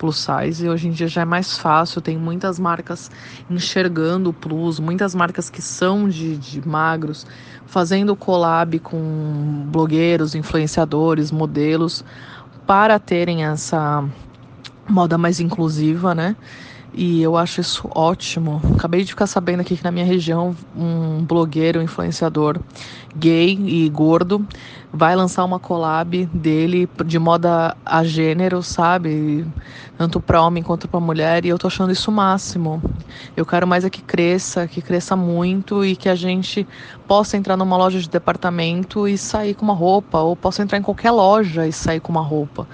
plus size. E hoje em dia já é mais fácil, tem muitas marcas enxergando o plus, muitas marcas que são de, de magros, fazendo collab com blogueiros, influenciadores, modelos, para terem essa moda mais inclusiva, né? E eu acho isso ótimo. Acabei de ficar sabendo aqui que na minha região um blogueiro, um influenciador gay e gordo vai lançar uma collab dele de moda a gênero, sabe? Tanto para homem quanto para mulher, e eu tô achando isso o máximo. Eu quero mais é que cresça, que cresça muito e que a gente possa entrar numa loja de departamento e sair com uma roupa, ou possa entrar em qualquer loja e sair com uma roupa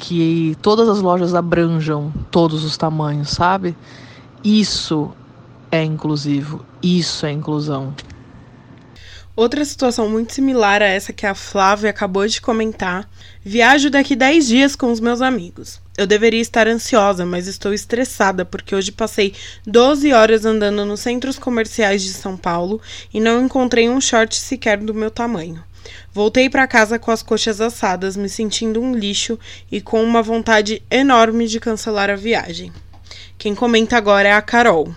que todas as lojas abranjam todos os tamanhos, sabe? Isso é inclusivo, isso é inclusão. Outra situação muito similar a essa que a Flávia acabou de comentar: viajo daqui 10 dias com os meus amigos. Eu deveria estar ansiosa, mas estou estressada porque hoje passei 12 horas andando nos centros comerciais de São Paulo e não encontrei um short sequer do meu tamanho. Voltei para casa com as coxas assadas, me sentindo um lixo e com uma vontade enorme de cancelar a viagem. Quem comenta agora é a Carol.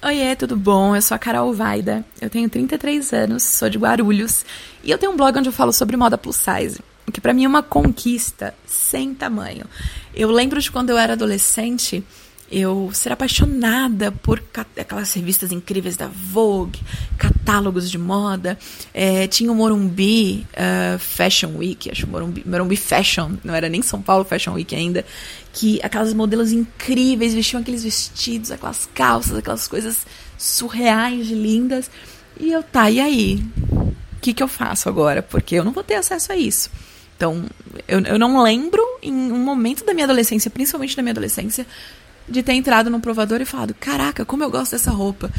Oiê, tudo bom? Eu sou a Carol Vaida, eu tenho 33 anos, sou de Guarulhos e eu tenho um blog onde eu falo sobre moda plus size, o que para mim é uma conquista sem tamanho. Eu lembro de quando eu era adolescente, eu ser apaixonada por aquelas revistas incríveis da Vogue, catálogos de moda. É, tinha o Morumbi uh, Fashion Week, acho Morumbi, Morumbi Fashion, não era nem São Paulo Fashion Week ainda, que aquelas modelos incríveis vestiam aqueles vestidos, aquelas calças, aquelas coisas surreais lindas. E eu, tá, e aí? O que, que eu faço agora? Porque eu não vou ter acesso a isso. Então, eu, eu não lembro em um momento da minha adolescência, principalmente da minha adolescência, de ter entrado no provador e falado: Caraca, como eu gosto dessa roupa.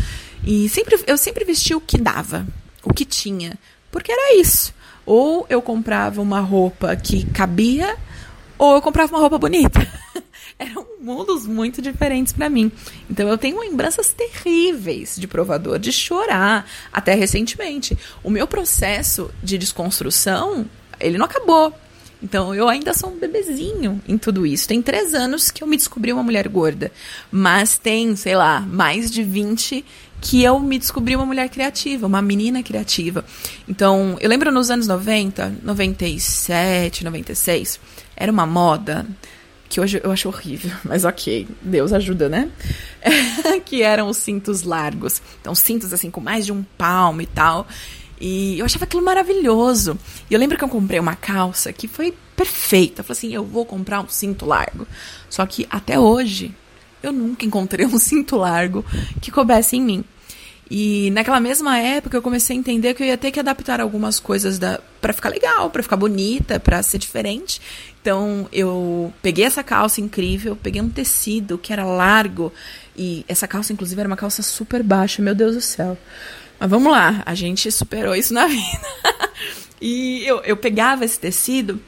E sempre, eu sempre vesti o que dava, o que tinha. Porque era isso. Ou eu comprava uma roupa que cabia, ou eu comprava uma roupa bonita. [LAUGHS] Eram mundos muito diferentes para mim. Então eu tenho lembranças terríveis de provador, de chorar, até recentemente. O meu processo de desconstrução, ele não acabou. Então eu ainda sou um bebezinho em tudo isso. Tem três anos que eu me descobri uma mulher gorda. Mas tem, sei lá, mais de 20 que eu me descobri uma mulher criativa, uma menina criativa. Então, eu lembro nos anos 90, 97, 96, era uma moda que hoje eu acho horrível, [LAUGHS] mas ok, Deus ajuda, né? [LAUGHS] que eram os cintos largos. Então, cintos assim com mais de um palmo e tal. E eu achava aquilo maravilhoso. E eu lembro que eu comprei uma calça que foi perfeita. Eu falei assim: eu vou comprar um cinto largo. Só que até hoje, eu nunca encontrei um [LAUGHS] cinto largo que coubesse em mim. E naquela mesma época eu comecei a entender que eu ia ter que adaptar algumas coisas da para ficar legal, para ficar bonita, para ser diferente. Então eu peguei essa calça incrível, peguei um tecido que era largo e essa calça inclusive era uma calça super baixa, meu Deus do céu. Mas vamos lá, a gente superou isso na vida. [LAUGHS] e eu, eu pegava esse tecido,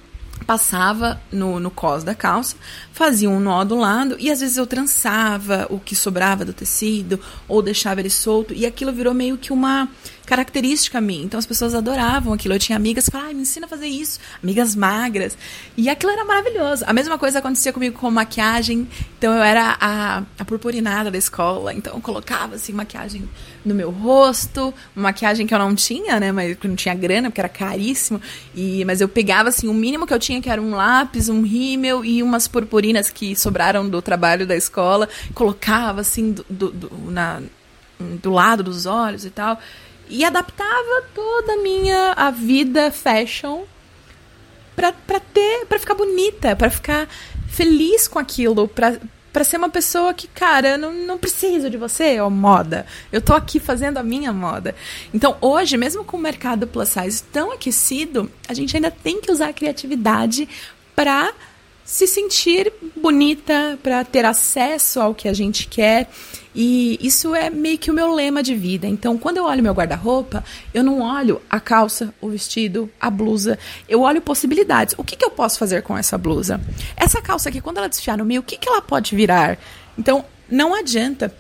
passava no, no cos da calça, fazia um nó do lado e às vezes eu trançava o que sobrava do tecido ou deixava ele solto e aquilo virou meio que uma característica minha. Então as pessoas adoravam aquilo. Eu tinha amigas que falavam, ah, me ensina a fazer isso. Amigas magras. E aquilo era maravilhoso. A mesma coisa acontecia comigo com maquiagem. Então eu era a, a purpurinada da escola. Então eu colocava assim maquiagem no meu rosto, maquiagem que eu não tinha, né? Mas que não tinha grana, porque era caríssimo. E, mas eu pegava assim, o mínimo que eu tinha, que era um lápis, um rímel e umas purpurinas que sobraram do trabalho da escola. Colocava assim do, do, do na, do lado dos olhos e tal e adaptava toda a minha a vida fashion para ter para ficar bonita, para ficar feliz com aquilo, para para ser uma pessoa que, cara, não, não preciso de você, ó, moda. Eu tô aqui fazendo a minha moda. Então, hoje, mesmo com o mercado plus size tão aquecido, a gente ainda tem que usar a criatividade para se sentir bonita, para ter acesso ao que a gente quer. E isso é meio que o meu lema de vida. Então, quando eu olho meu guarda-roupa, eu não olho a calça, o vestido, a blusa. Eu olho possibilidades. O que, que eu posso fazer com essa blusa? Essa calça aqui, quando ela desfiar no meio, o que, que ela pode virar? Então, não adianta.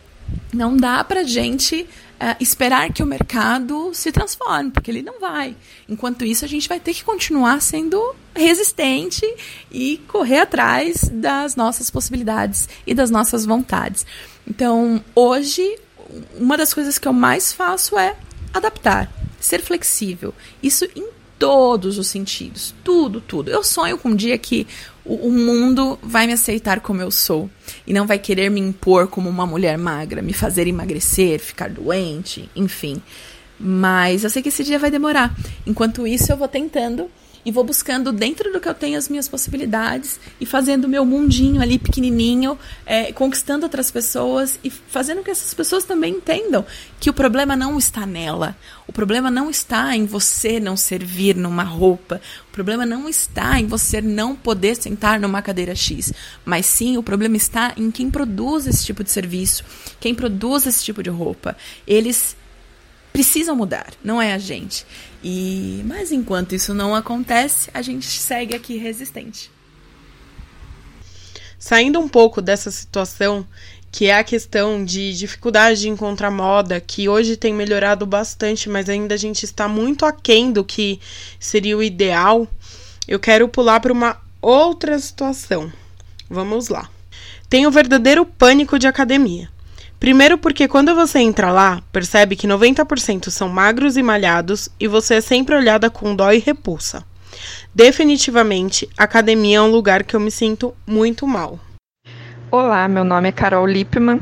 Não dá pra gente uh, esperar que o mercado se transforme, porque ele não vai. Enquanto isso, a gente vai ter que continuar sendo resistente e correr atrás das nossas possibilidades e das nossas vontades. Então, hoje, uma das coisas que eu mais faço é adaptar, ser flexível. Isso em todos os sentidos. Tudo, tudo. Eu sonho com um dia que o, o, mundo vai me aceitar como eu sou e não vai querer me impor como uma mulher magra, me fazer emagrecer, ficar doente, enfim. Mas eu sei que esse dia vai demorar. Enquanto isso, eu vou tentando e vou buscando dentro do que eu tenho as minhas possibilidades e fazendo o meu mundinho ali pequenininho, é, conquistando outras pessoas e fazendo que essas pessoas também entendam que o problema não está nela, o problema não está em você não servir numa roupa, o problema não está em você não poder sentar numa cadeira X, mas sim o problema está em quem produz esse tipo de serviço, quem produz esse tipo de roupa. Eles precisam mudar, não é a gente. E mas enquanto isso não acontece, a gente segue aqui resistente. Saindo um pouco dessa situação, que é a questão de dificuldade de encontrar moda, que hoje tem melhorado bastante, mas ainda a gente está muito aquém do que seria o ideal, eu quero pular para uma outra situação. Vamos lá. Tenho verdadeiro pânico de academia. Primeiro, porque quando você entra lá, percebe que 90% são magros e malhados e você é sempre olhada com dó e repulsa. Definitivamente, academia é um lugar que eu me sinto muito mal. Olá, meu nome é Carol Lippmann.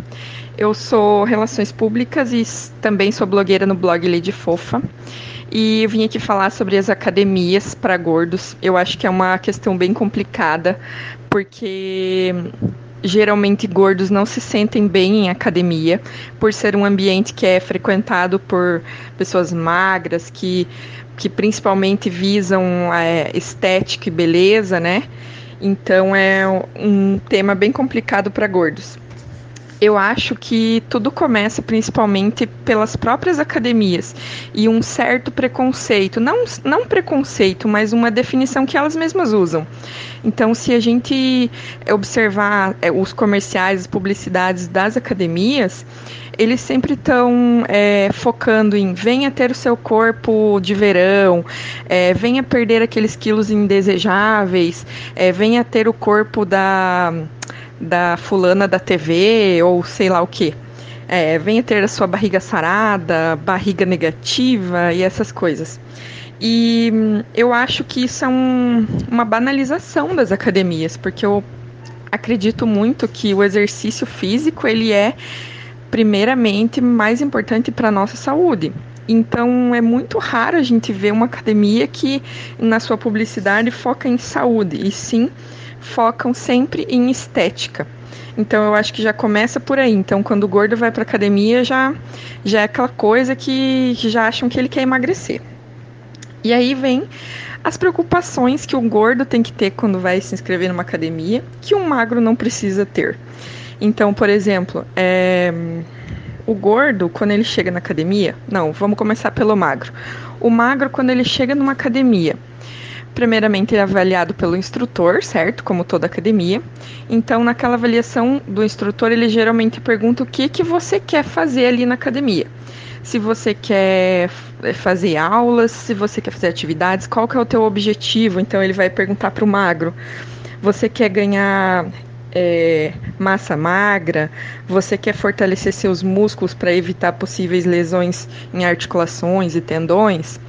Eu sou Relações Públicas e também sou blogueira no blog Lady Fofa. E eu vim aqui falar sobre as academias para gordos. Eu acho que é uma questão bem complicada, porque geralmente gordos não se sentem bem em academia, por ser um ambiente que é frequentado por pessoas magras, que, que principalmente visam é, estética e beleza, né? Então é um tema bem complicado para gordos. Eu acho que tudo começa principalmente pelas próprias academias e um certo preconceito, não, não preconceito, mas uma definição que elas mesmas usam. Então, se a gente observar é, os comerciais, as publicidades das academias, eles sempre estão é, focando em venha ter o seu corpo de verão, é, venha perder aqueles quilos indesejáveis, é, venha ter o corpo da da fulana da TV ou sei lá o que. É, venha ter a sua barriga sarada, barriga negativa e essas coisas. E hum, eu acho que isso é um, uma banalização das academias, porque eu acredito muito que o exercício físico ele é primeiramente mais importante para a nossa saúde. Então é muito raro a gente ver uma academia que na sua publicidade foca em saúde e sim focam sempre em estética. Então eu acho que já começa por aí. Então quando o gordo vai para academia já já é aquela coisa que, já acham que ele quer emagrecer. E aí vem as preocupações que o gordo tem que ter quando vai se inscrever numa academia, que um magro não precisa ter. Então, por exemplo, é, o gordo, quando ele chega na academia, não, vamos começar pelo magro. O magro, quando ele chega numa academia, primeiramente é avaliado pelo instrutor, certo? Como toda academia. Então, naquela avaliação do instrutor, ele geralmente pergunta o que, que você quer fazer ali na academia. Se você quer fazer aulas, se você quer fazer atividades, qual que é o teu objetivo? Então, ele vai perguntar para o magro. Você quer ganhar é, massa magra, você quer fortalecer seus músculos para evitar possíveis lesões em articulações e tendões,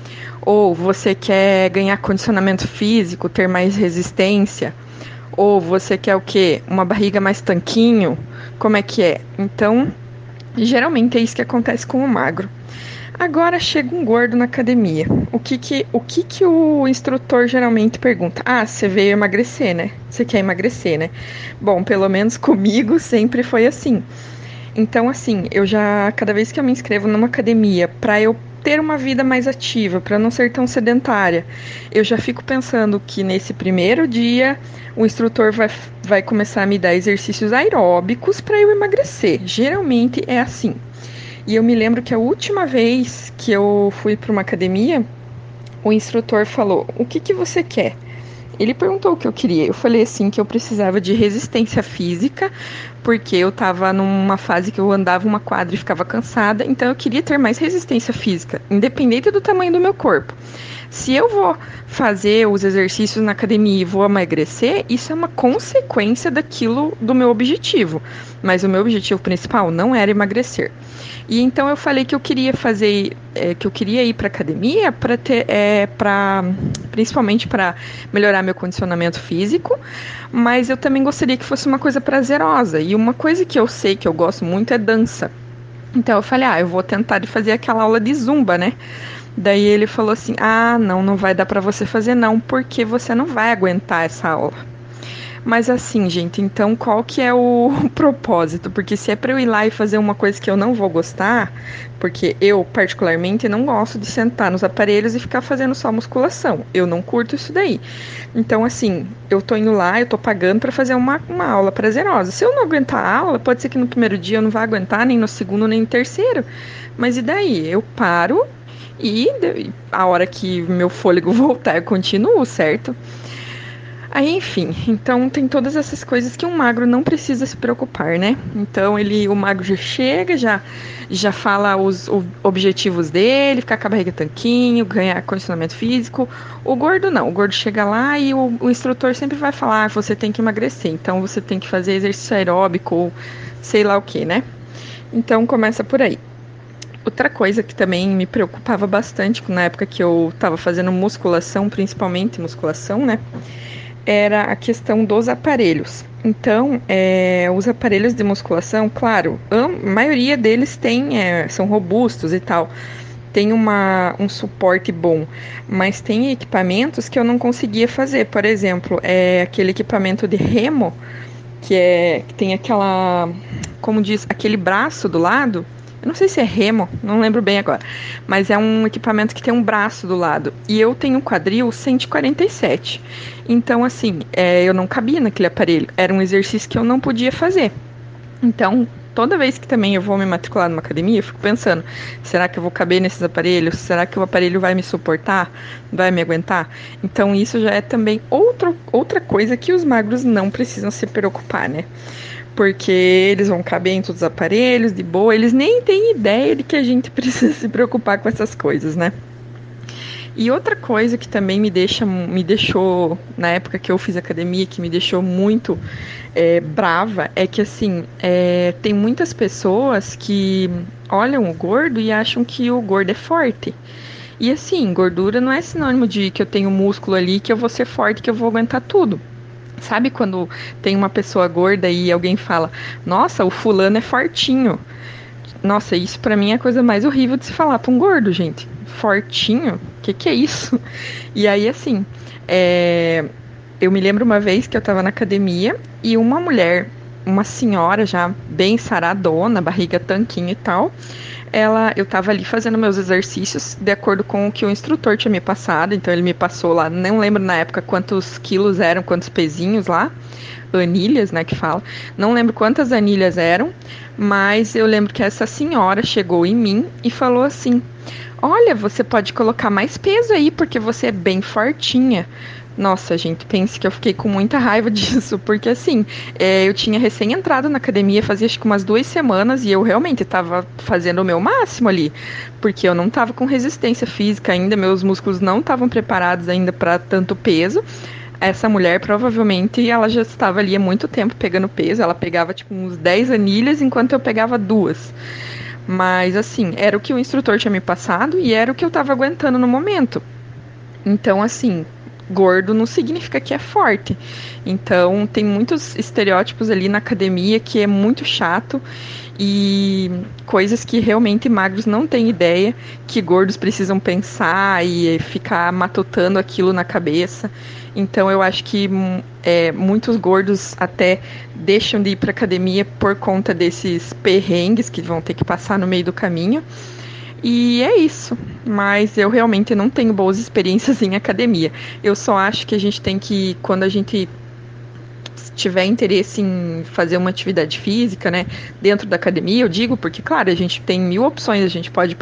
ou você quer ganhar condicionamento físico, ter mais resistência, ou você quer o quê? Uma barriga mais tanquinho? Como é que é? Então, geralmente é isso que acontece com o magro. Agora chega um gordo na academia. O que que o, que que o instrutor geralmente pergunta? Ah, você veio emagrecer, né? Você quer emagrecer, né? Bom, pelo menos [LAUGHS] comigo sempre foi assim. Então, assim, eu já, cada vez que eu me inscrevo numa academia para eu ter uma vida mais ativa, para não ser tão sedentária. Eu já fico pensando que nesse primeiro dia o instrutor vai, vai começar a me dar exercícios aeróbicos para eu emagrecer. Geralmente é assim. E eu me lembro que a última vez que eu fui para uma academia, o instrutor falou: O que, que você quer? Ele perguntou o que eu queria. Eu falei assim que eu precisava de resistência física, porque eu estava numa fase que eu andava uma quadra e ficava cansada, então eu queria ter mais resistência física, independente do tamanho do meu corpo. Se eu vou fazer os exercícios na academia e vou emagrecer, isso é uma consequência daquilo do meu objetivo. Mas o meu objetivo principal não era emagrecer. E então eu falei que eu queria fazer, é, que eu queria ir para academia para ter, é, para principalmente para melhorar meu condicionamento físico, mas eu também gostaria que fosse uma coisa prazerosa. E uma coisa que eu sei que eu gosto muito é dança. Então eu falei, ah, eu vou tentar fazer aquela aula de zumba, né? Daí ele falou assim: "Ah, não, não vai dar para você fazer não, porque você não vai aguentar essa aula". Mas assim, gente, então qual que é o [LAUGHS] propósito? Porque se é para eu ir lá e fazer uma coisa que eu não vou gostar, porque eu particularmente não gosto de sentar nos aparelhos e ficar fazendo só musculação. Eu não curto isso daí. Então assim, eu tô indo lá, eu tô pagando para fazer uma, uma aula prazerosa. Se eu não aguentar a aula, pode ser que no primeiro dia eu não vá aguentar, nem no segundo, nem no terceiro. Mas e daí? Eu paro e a hora que meu fôlego [LAUGHS] voltar, eu continuo, certo? Aí, enfim, então tem todas essas coisas que um magro não precisa se preocupar, né? Então ele, o magro já chega, já, já fala os objetivos dele, ficar com a barriga tanquinho, ganhar condicionamento físico. O gordo não, o gordo chega lá e o, o instrutor sempre vai falar, ah, você tem que emagrecer, então você tem que fazer exercício aeróbico ou sei lá o que, né? Então começa por aí. Outra coisa que também me preocupava bastante na época que eu estava fazendo musculação, principalmente musculação, né? era a questão dos aparelhos. Então, é, os aparelhos de musculação, claro, a maioria deles tem, é, são robustos e tal, tem uma, um suporte bom, mas tem equipamentos que eu não conseguia fazer. Por exemplo, é aquele equipamento de remo, que é que tem aquela, como diz, aquele braço do lado. Eu não sei se é remo, não lembro bem agora, mas é um equipamento que tem um braço do lado. E eu tenho um quadril 147. Então, assim, é, eu não cabia naquele aparelho. Era um exercício que eu não podia fazer. Então, toda vez que também eu vou me matricular numa academia, eu fico pensando: será que eu vou caber nesses aparelhos? Será que o aparelho vai me suportar? Vai me aguentar? Então, isso já é também outro, outra coisa que os magros não precisam se preocupar, né? Porque eles vão caber em todos os aparelhos, de boa, eles nem têm ideia de que a gente [LAUGHS] precisa se preocupar com essas coisas, né? E outra coisa que também me deixa, me deixou na época que eu fiz academia, que me deixou muito é, brava, é que assim é, tem muitas pessoas que olham o gordo e acham que o gordo é forte. E assim, gordura não é sinônimo de que eu tenho músculo ali, que eu vou ser forte, que eu vou aguentar tudo. Sabe quando tem uma pessoa gorda e alguém fala: "Nossa, o fulano é fortinho". Nossa, isso para mim é a coisa mais horrível de se falar para um gordo, gente. Fortinho? O que, que é isso? [LAUGHS] E aí, assim, é... eu me lembro uma vez que eu tava na academia e uma mulher, uma senhora já bem saradona, barriga tanquinho e tal, ela, eu tava ali fazendo meus exercícios de acordo com o que o instrutor tinha me passado, então ele me passou lá, não lembro na época quantos quilos eram, quantos pezinhos lá, anilhas, né, que fala. Não lembro quantas anilhas eram, mas eu lembro que essa senhora chegou em mim e falou assim: Olha, você pode colocar mais peso aí, porque você é bem fortinha. Nossa, gente, pense que eu fiquei com muita raiva [LAUGHS] disso, porque assim, é, eu tinha recém entrado na academia, fazia acho que umas duas semanas, e eu realmente estava fazendo o meu máximo ali, porque eu não estava com resistência física ainda, meus músculos não estavam preparados ainda para tanto peso essa mulher provavelmente ela já estava ali há muito tempo pegando peso, ela pegava tipo uns 10 anilhas enquanto eu pegava duas. Mas assim, era o que o instrutor tinha me passado e era o que eu estava aguentando no momento. Então, assim, gordo não significa que é forte. Então, tem muitos estereótipos ali na academia que é muito chato e coisas que realmente magros não têm ideia que gordos precisam pensar e ficar matutando aquilo na cabeça. Então eu acho que hum, é, muitos gordos até deixam de ir para academia por conta desses perrengues que vão ter que passar no meio do caminho. E é isso. Mas eu realmente não tenho boas experiências [LAUGHS] em academia. Eu só acho que a gente tem que, quando a gente tiver interesse em fazer uma atividade física, né, dentro da academia, eu digo, porque, claro, a gente tem mil opções, a gente pode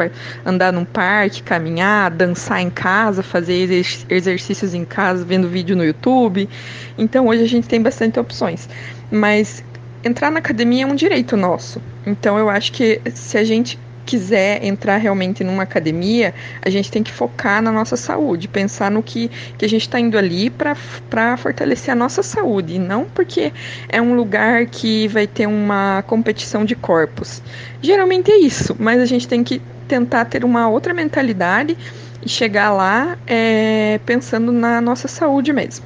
andar num parque, caminhar, dançar em casa, fazer exercícios em casa, vendo vídeo no YouTube. Então, hoje a gente tem bastante opções. Mas entrar na academia é um direito nosso. Então, eu acho que se a gente quiser entrar realmente numa academia, a gente tem que focar na nossa saúde, pensar no que, que a gente está indo ali para fortalecer a nossa saúde, e não porque é um lugar que vai ter uma competição de corpos. Geralmente é isso, mas a gente tem que tentar ter uma outra mentalidade e chegar lá é, pensando na nossa saúde mesmo.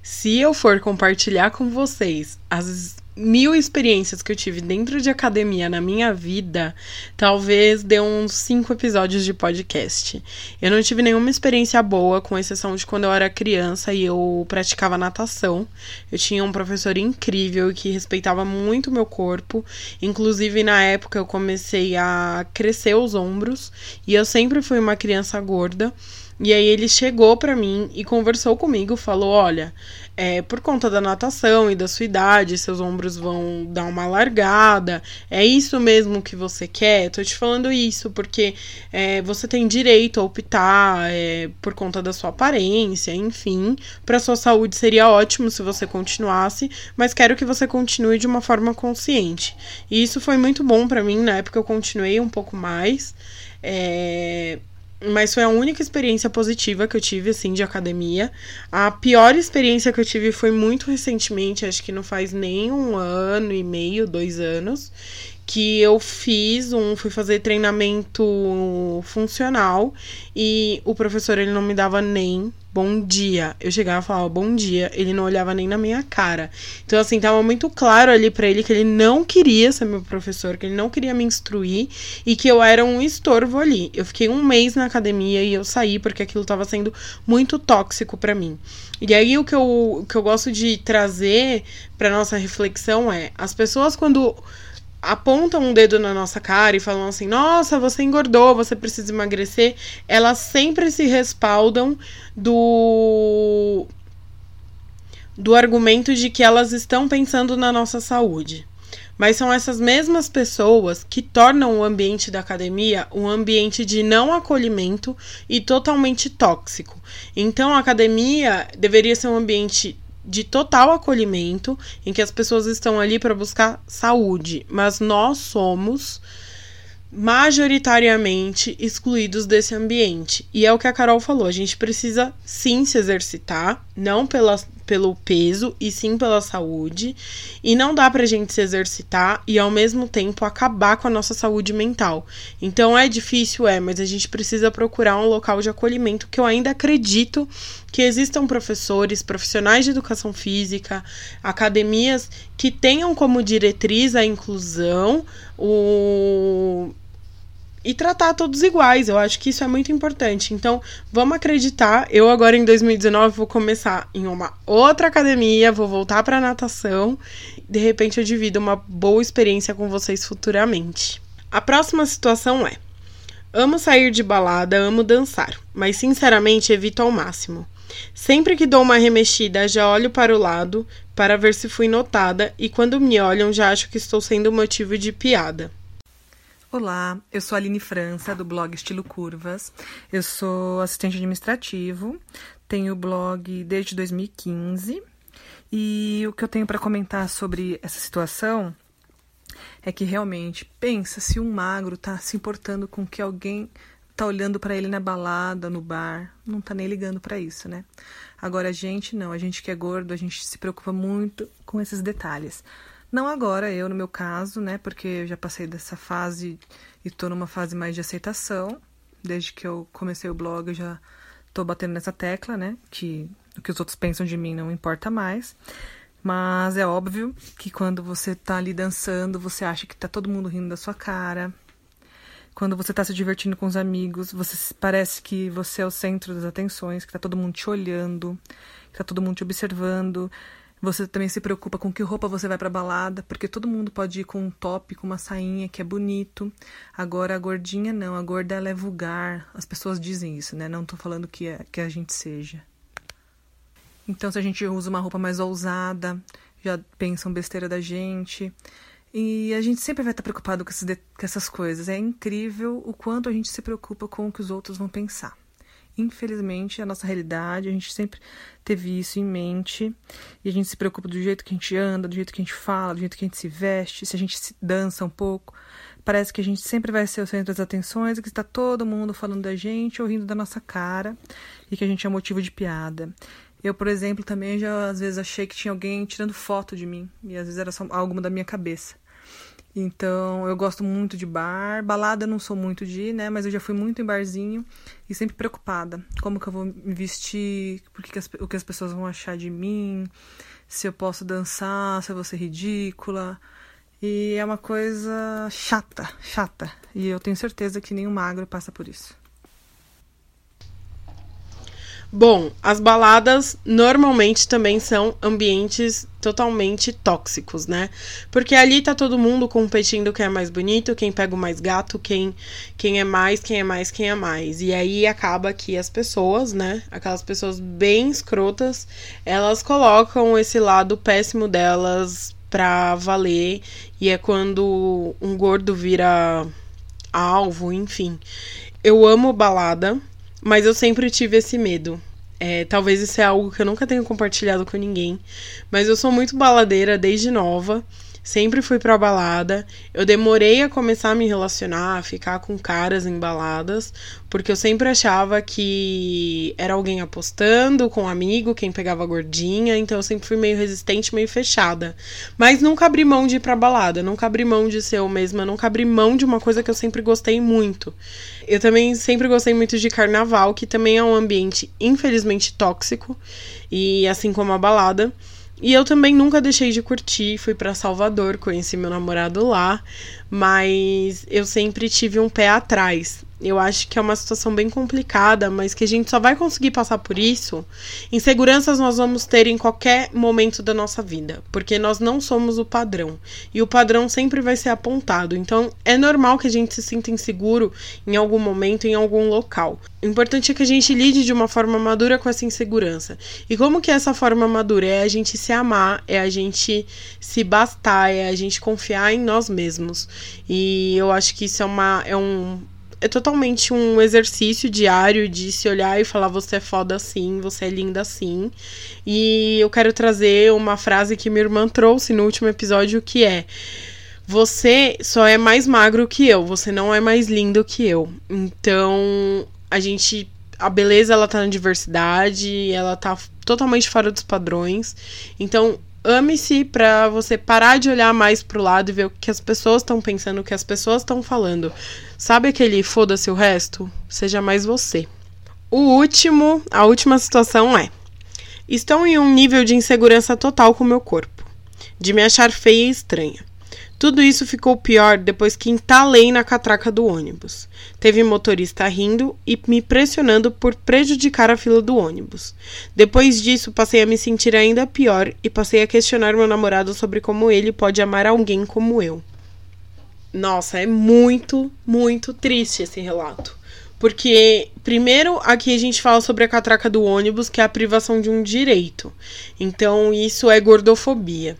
Se eu for compartilhar com vocês as mil experiências que eu tive dentro de academia na minha vida, talvez dê uns cinco episódios de podcast. Eu não tive nenhuma experiência boa, com exceção de quando eu era criança e eu praticava natação. Eu tinha um professor incrível que respeitava muito o meu corpo. Inclusive, na época, eu comecei a crescer os ombros e eu sempre fui uma criança gorda. E aí ele chegou para mim e conversou comigo, falou: "Olha, é, por conta da natação e da sua idade, seus ombros vão dar uma largada. É isso mesmo que você quer? Tô te falando isso porque é, você tem direito a optar é, por conta da sua aparência, enfim. Para sua saúde seria ótimo se você continuasse, mas quero que você continue de uma forma consciente. E isso foi muito bom para mim. Na época eu continuei um pouco mais. É, mas foi a única experiência positiva que eu tive, assim, de academia. A pior experiência que eu tive foi muito recentemente, acho que não faz nem um ano e meio, dois anos, que eu fiz um, fui fazer treinamento funcional e o professor ele não me dava nem bom dia. Eu chegava e falava bom dia, ele não olhava nem na minha cara. Então, assim, tava muito claro ali para ele que ele não queria ser meu professor, que ele não queria me instruir e que eu era um estorvo ali. Eu fiquei um mês na academia e eu saí porque aquilo tava sendo muito tóxico para mim. E aí o que eu, o que eu gosto de trazer para nossa reflexão é: as pessoas quando apontam um dedo na nossa cara e falam assim: nossa, você engordou, você precisa emagrecer, elas sempre se respaldam do. do argumento de que elas estão pensando na nossa saúde. Mas são essas mesmas pessoas que tornam o ambiente da academia um ambiente de não acolhimento e totalmente tóxico. Então a academia deveria ser um ambiente de total acolhimento, em que as pessoas estão ali para buscar saúde, mas nós somos majoritariamente excluídos desse ambiente. E é o que a Carol falou, a gente precisa sim se exercitar, não pela, pelo peso e sim pela saúde. E não dá pra gente se exercitar e ao mesmo tempo acabar com a nossa saúde mental. Então é difícil, é, mas a gente precisa procurar um local de acolhimento que eu ainda acredito que existam professores, profissionais de educação física, academias que tenham como diretriz a inclusão, o e tratar todos iguais. Eu acho que isso é muito importante. Então, vamos acreditar. Eu agora em 2019 vou começar em uma outra academia, vou voltar para natação. De repente eu divido uma boa experiência com vocês futuramente. A próxima situação é: amo sair de balada, amo dançar, mas sinceramente evito ao máximo. Sempre que dou uma remexida, já olho para o lado para ver se fui notada e quando me olham já acho que estou sendo motivo de piada. Olá, eu sou a Aline França, do blog Estilo Curvas. Eu sou assistente administrativo, tenho o blog desde 2015 e o que eu tenho para comentar sobre essa situação é que realmente pensa se um magro está se importando com que alguém tá olhando para ele na balada, no bar, não tá nem ligando para isso, né? Agora a gente não, a gente que é gordo, a gente se preocupa muito com esses detalhes. Não agora, eu no meu caso, né? Porque eu já passei dessa fase e tô numa fase mais de aceitação. Desde que eu comecei o blog, eu já tô batendo nessa tecla, né? Que o que os outros pensam de mim não importa mais. Mas é óbvio que quando você tá ali dançando, você acha que tá todo mundo rindo da sua cara. Quando você tá se divertindo com os amigos, você parece que você é o centro das atenções, que tá todo mundo te olhando, que tá todo mundo te observando. Você também se preocupa com que roupa você vai para balada, porque todo mundo pode ir com um top, com uma sainha que é bonito. Agora a gordinha não, a gorda ela é vulgar. As pessoas dizem isso, né? Não tô falando que é, que a gente seja. Então se a gente usa uma roupa mais ousada, já pensam besteira da gente. E a gente sempre vai estar preocupado com essas coisas. É incrível o quanto a gente se preocupa com o que os outros vão pensar. Infelizmente, a nossa realidade, a gente sempre teve isso em mente e a gente se preocupa do jeito que a gente anda, do jeito que a gente fala, do jeito que a gente se veste, se a gente se dança um pouco. Parece que a gente sempre vai ser o centro das atenções e que está todo mundo falando da gente ou rindo da nossa cara e que a gente é motivo de piada. Eu, por exemplo, também já às vezes achei que tinha alguém tirando foto de mim e às vezes era só algo da minha cabeça. Então, eu gosto muito de bar. Balada eu não sou muito de né? Mas eu já fui muito em barzinho e sempre preocupada. Como que eu vou me vestir? Que as, o que as pessoas vão achar de mim? Se eu posso dançar? Se eu vou ser ridícula? E é uma coisa chata, chata. E eu tenho certeza que nenhum magro passa por isso. Bom, as baladas normalmente também são ambientes totalmente tóxicos, né? Porque ali tá todo mundo competindo quem é mais bonito, quem pega o mais gato, quem, quem é mais, quem é mais, quem é mais. E aí acaba que as pessoas, né? Aquelas pessoas bem escrotas, elas colocam esse lado péssimo delas pra valer. E é quando um gordo vira alvo, enfim. Eu amo balada mas eu sempre tive esse medo. É, talvez isso é algo que eu nunca tenho compartilhado com ninguém. Mas eu sou muito baladeira desde nova. Sempre fui pra balada. Eu demorei a começar a me relacionar, a ficar com caras em baladas, porque eu sempre achava que era alguém apostando com um amigo, quem pegava gordinha, então eu sempre fui meio resistente, meio fechada. Mas nunca abri mão de ir pra balada, nunca abri mão de ser eu mesma, nunca abri mão de uma coisa que eu sempre gostei muito. Eu também sempre gostei muito de carnaval, que também é um ambiente infelizmente tóxico, e assim como a balada. E eu também nunca deixei de curtir, fui para Salvador, conheci meu namorado lá, mas eu sempre tive um pé atrás. Eu acho que é uma situação bem complicada, mas que a gente só vai conseguir passar por isso. Inseguranças nós vamos ter em qualquer momento da nossa vida, porque nós não somos o padrão. E o padrão sempre vai ser apontado. Então é normal que a gente se sinta inseguro em algum momento, em algum local. O importante é que a gente lide de uma forma madura com essa insegurança. E como que é essa forma madura? É a gente se amar, é a gente se bastar, é a gente confiar em nós mesmos. E eu acho que isso é, uma, é um é totalmente um exercício diário de se olhar e falar você é foda assim, você é linda assim. E eu quero trazer uma frase que minha irmã trouxe no último episódio que é: você só é mais magro que eu, você não é mais lindo que eu. Então, a gente a beleza ela tá na diversidade, ela tá totalmente fora dos padrões. Então, ame-se para você parar de olhar mais pro lado e ver o que as pessoas estão pensando, o que as pessoas estão falando. Sabe aquele foda-se o resto? Seja mais você. O último, a última situação é: estou em um nível de insegurança total com meu corpo, de me achar feia e estranha. Tudo isso ficou pior depois que entalei na catraca do ônibus. Teve motorista rindo e me pressionando por prejudicar a fila do ônibus. Depois disso, passei a me sentir ainda pior e passei a questionar meu namorado sobre como ele pode amar alguém como eu. Nossa, é muito, muito triste esse relato. Porque, primeiro, aqui a gente fala sobre a catraca do ônibus, que é a privação de um direito. Então, isso é gordofobia.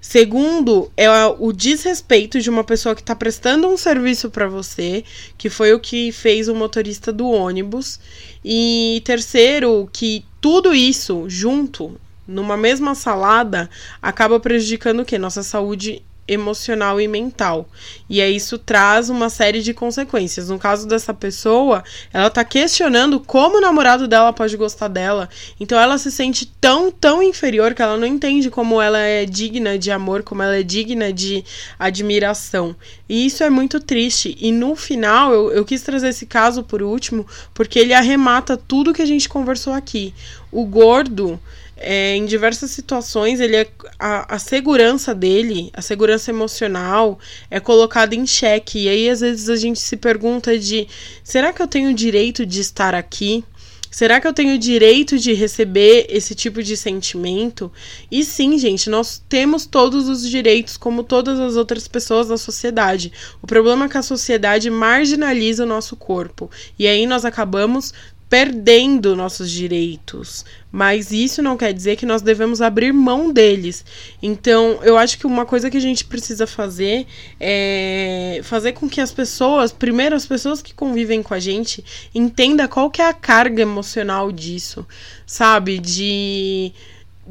Segundo, é o desrespeito de uma pessoa que está prestando um serviço para você, que foi o que fez o motorista do ônibus. E terceiro, que tudo isso junto, numa mesma salada, acaba prejudicando o quê? Nossa saúde emocional e mental. E aí isso traz uma série de consequências. No caso dessa pessoa, ela tá questionando como o namorado dela pode gostar dela. Então ela se sente tão, tão inferior que ela não entende como ela é digna de amor, como ela é digna de admiração. E isso é muito triste. E no final, eu, eu quis trazer esse caso por último, porque ele arremata tudo que a gente conversou aqui. O gordo é, em diversas situações, ele é, a, a, segurança dele, a segurança emocional, é colocada em xeque. E aí, às vezes, a gente se pergunta de será que eu tenho o direito de estar aqui? Será que eu tenho o direito de receber esse tipo de sentimento? E sim, gente, nós temos todos os direitos, como todas as outras pessoas da sociedade. O problema é que a sociedade marginaliza o nosso corpo. E aí nós acabamos perdendo nossos direitos, mas isso não quer dizer que nós devemos abrir mão deles. Então, eu acho que uma coisa que a gente precisa fazer é fazer com que as pessoas, primeiro as pessoas que convivem com a gente, entenda qual que é a carga emocional disso, sabe? De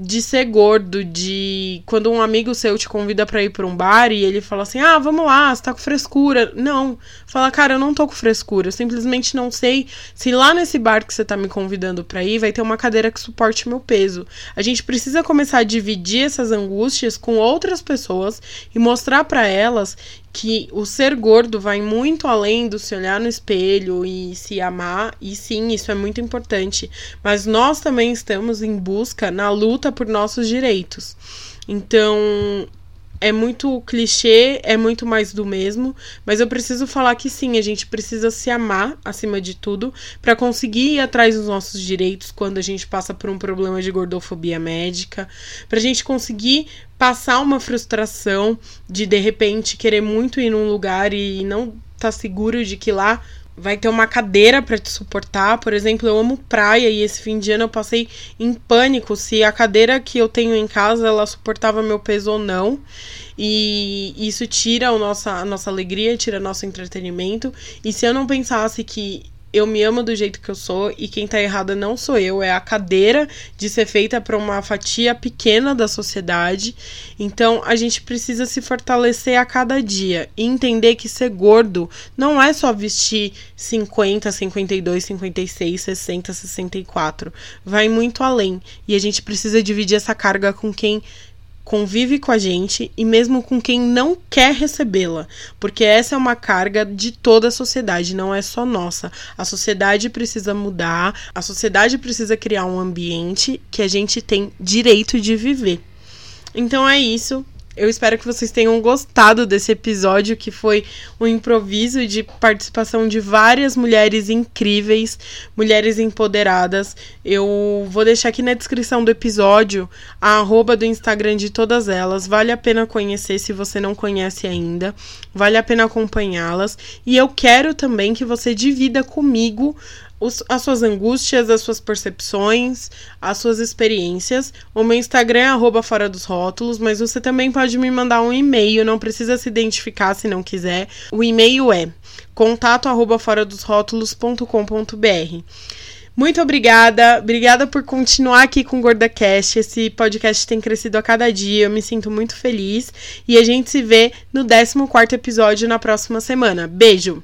de ser gordo, de quando um amigo seu te convida para ir para um bar e ele fala assim: "Ah, vamos lá, você tá com frescura". Não, fala: "Cara, eu não tô com frescura, eu simplesmente não sei se lá nesse bar que você tá me convidando para ir vai ter uma cadeira que suporte meu peso". A gente precisa começar a dividir essas angústias com outras pessoas e mostrar para elas que o ser gordo vai muito além do se olhar no espelho e se amar, e sim, isso é muito importante, mas nós também estamos em busca na luta por nossos direitos. Então, é muito clichê, é muito mais do mesmo, mas eu preciso falar que sim, a gente precisa se amar acima de tudo para conseguir ir atrás dos nossos direitos quando a gente passa por um problema de gordofobia médica, para a gente conseguir passar uma frustração de de repente querer muito ir num lugar e não tá seguro de que lá vai ter uma cadeira para te suportar. Por exemplo, eu amo praia e esse fim de ano eu passei em pânico se a cadeira que eu tenho em casa ela suportava meu peso ou não. E isso tira a nossa, a nossa alegria, tira nosso entretenimento. E se eu não pensasse que eu me amo do jeito que eu sou e quem tá errada não sou eu, é a cadeira de ser feita para uma fatia pequena da sociedade. Então a gente precisa se fortalecer a cada dia e entender que ser gordo não é só vestir 50, 52, 56, 60, 64. Vai muito além e a gente precisa dividir essa carga com quem convive com a gente e mesmo com quem não quer recebê-la, porque essa é uma carga de toda a sociedade, não é só nossa. A sociedade precisa mudar, a sociedade precisa criar um ambiente que a gente tem direito de viver. Então é isso. Eu espero que vocês tenham gostado desse episódio, que foi um improviso de participação de várias mulheres incríveis, mulheres empoderadas. Eu vou deixar aqui na descrição do episódio a arroba do Instagram de todas elas. Vale a pena conhecer se você não conhece ainda. Vale a pena acompanhá-las. E eu quero também que você divida comigo os, as suas angústias, as suas percepções, as suas experiências. O meu Instagram é arroba fora dos rótulos, mas você também pode me mandar um e-mail, não precisa se identificar se não quiser. O e-mail é contato arroba fora dos rótulos.com.br. Muito obrigada, obrigada por continuar aqui com o GordaCast. Esse podcast tem crescido a cada dia, eu me sinto muito feliz. E a gente se vê no 14 episódio na próxima semana. Beijo!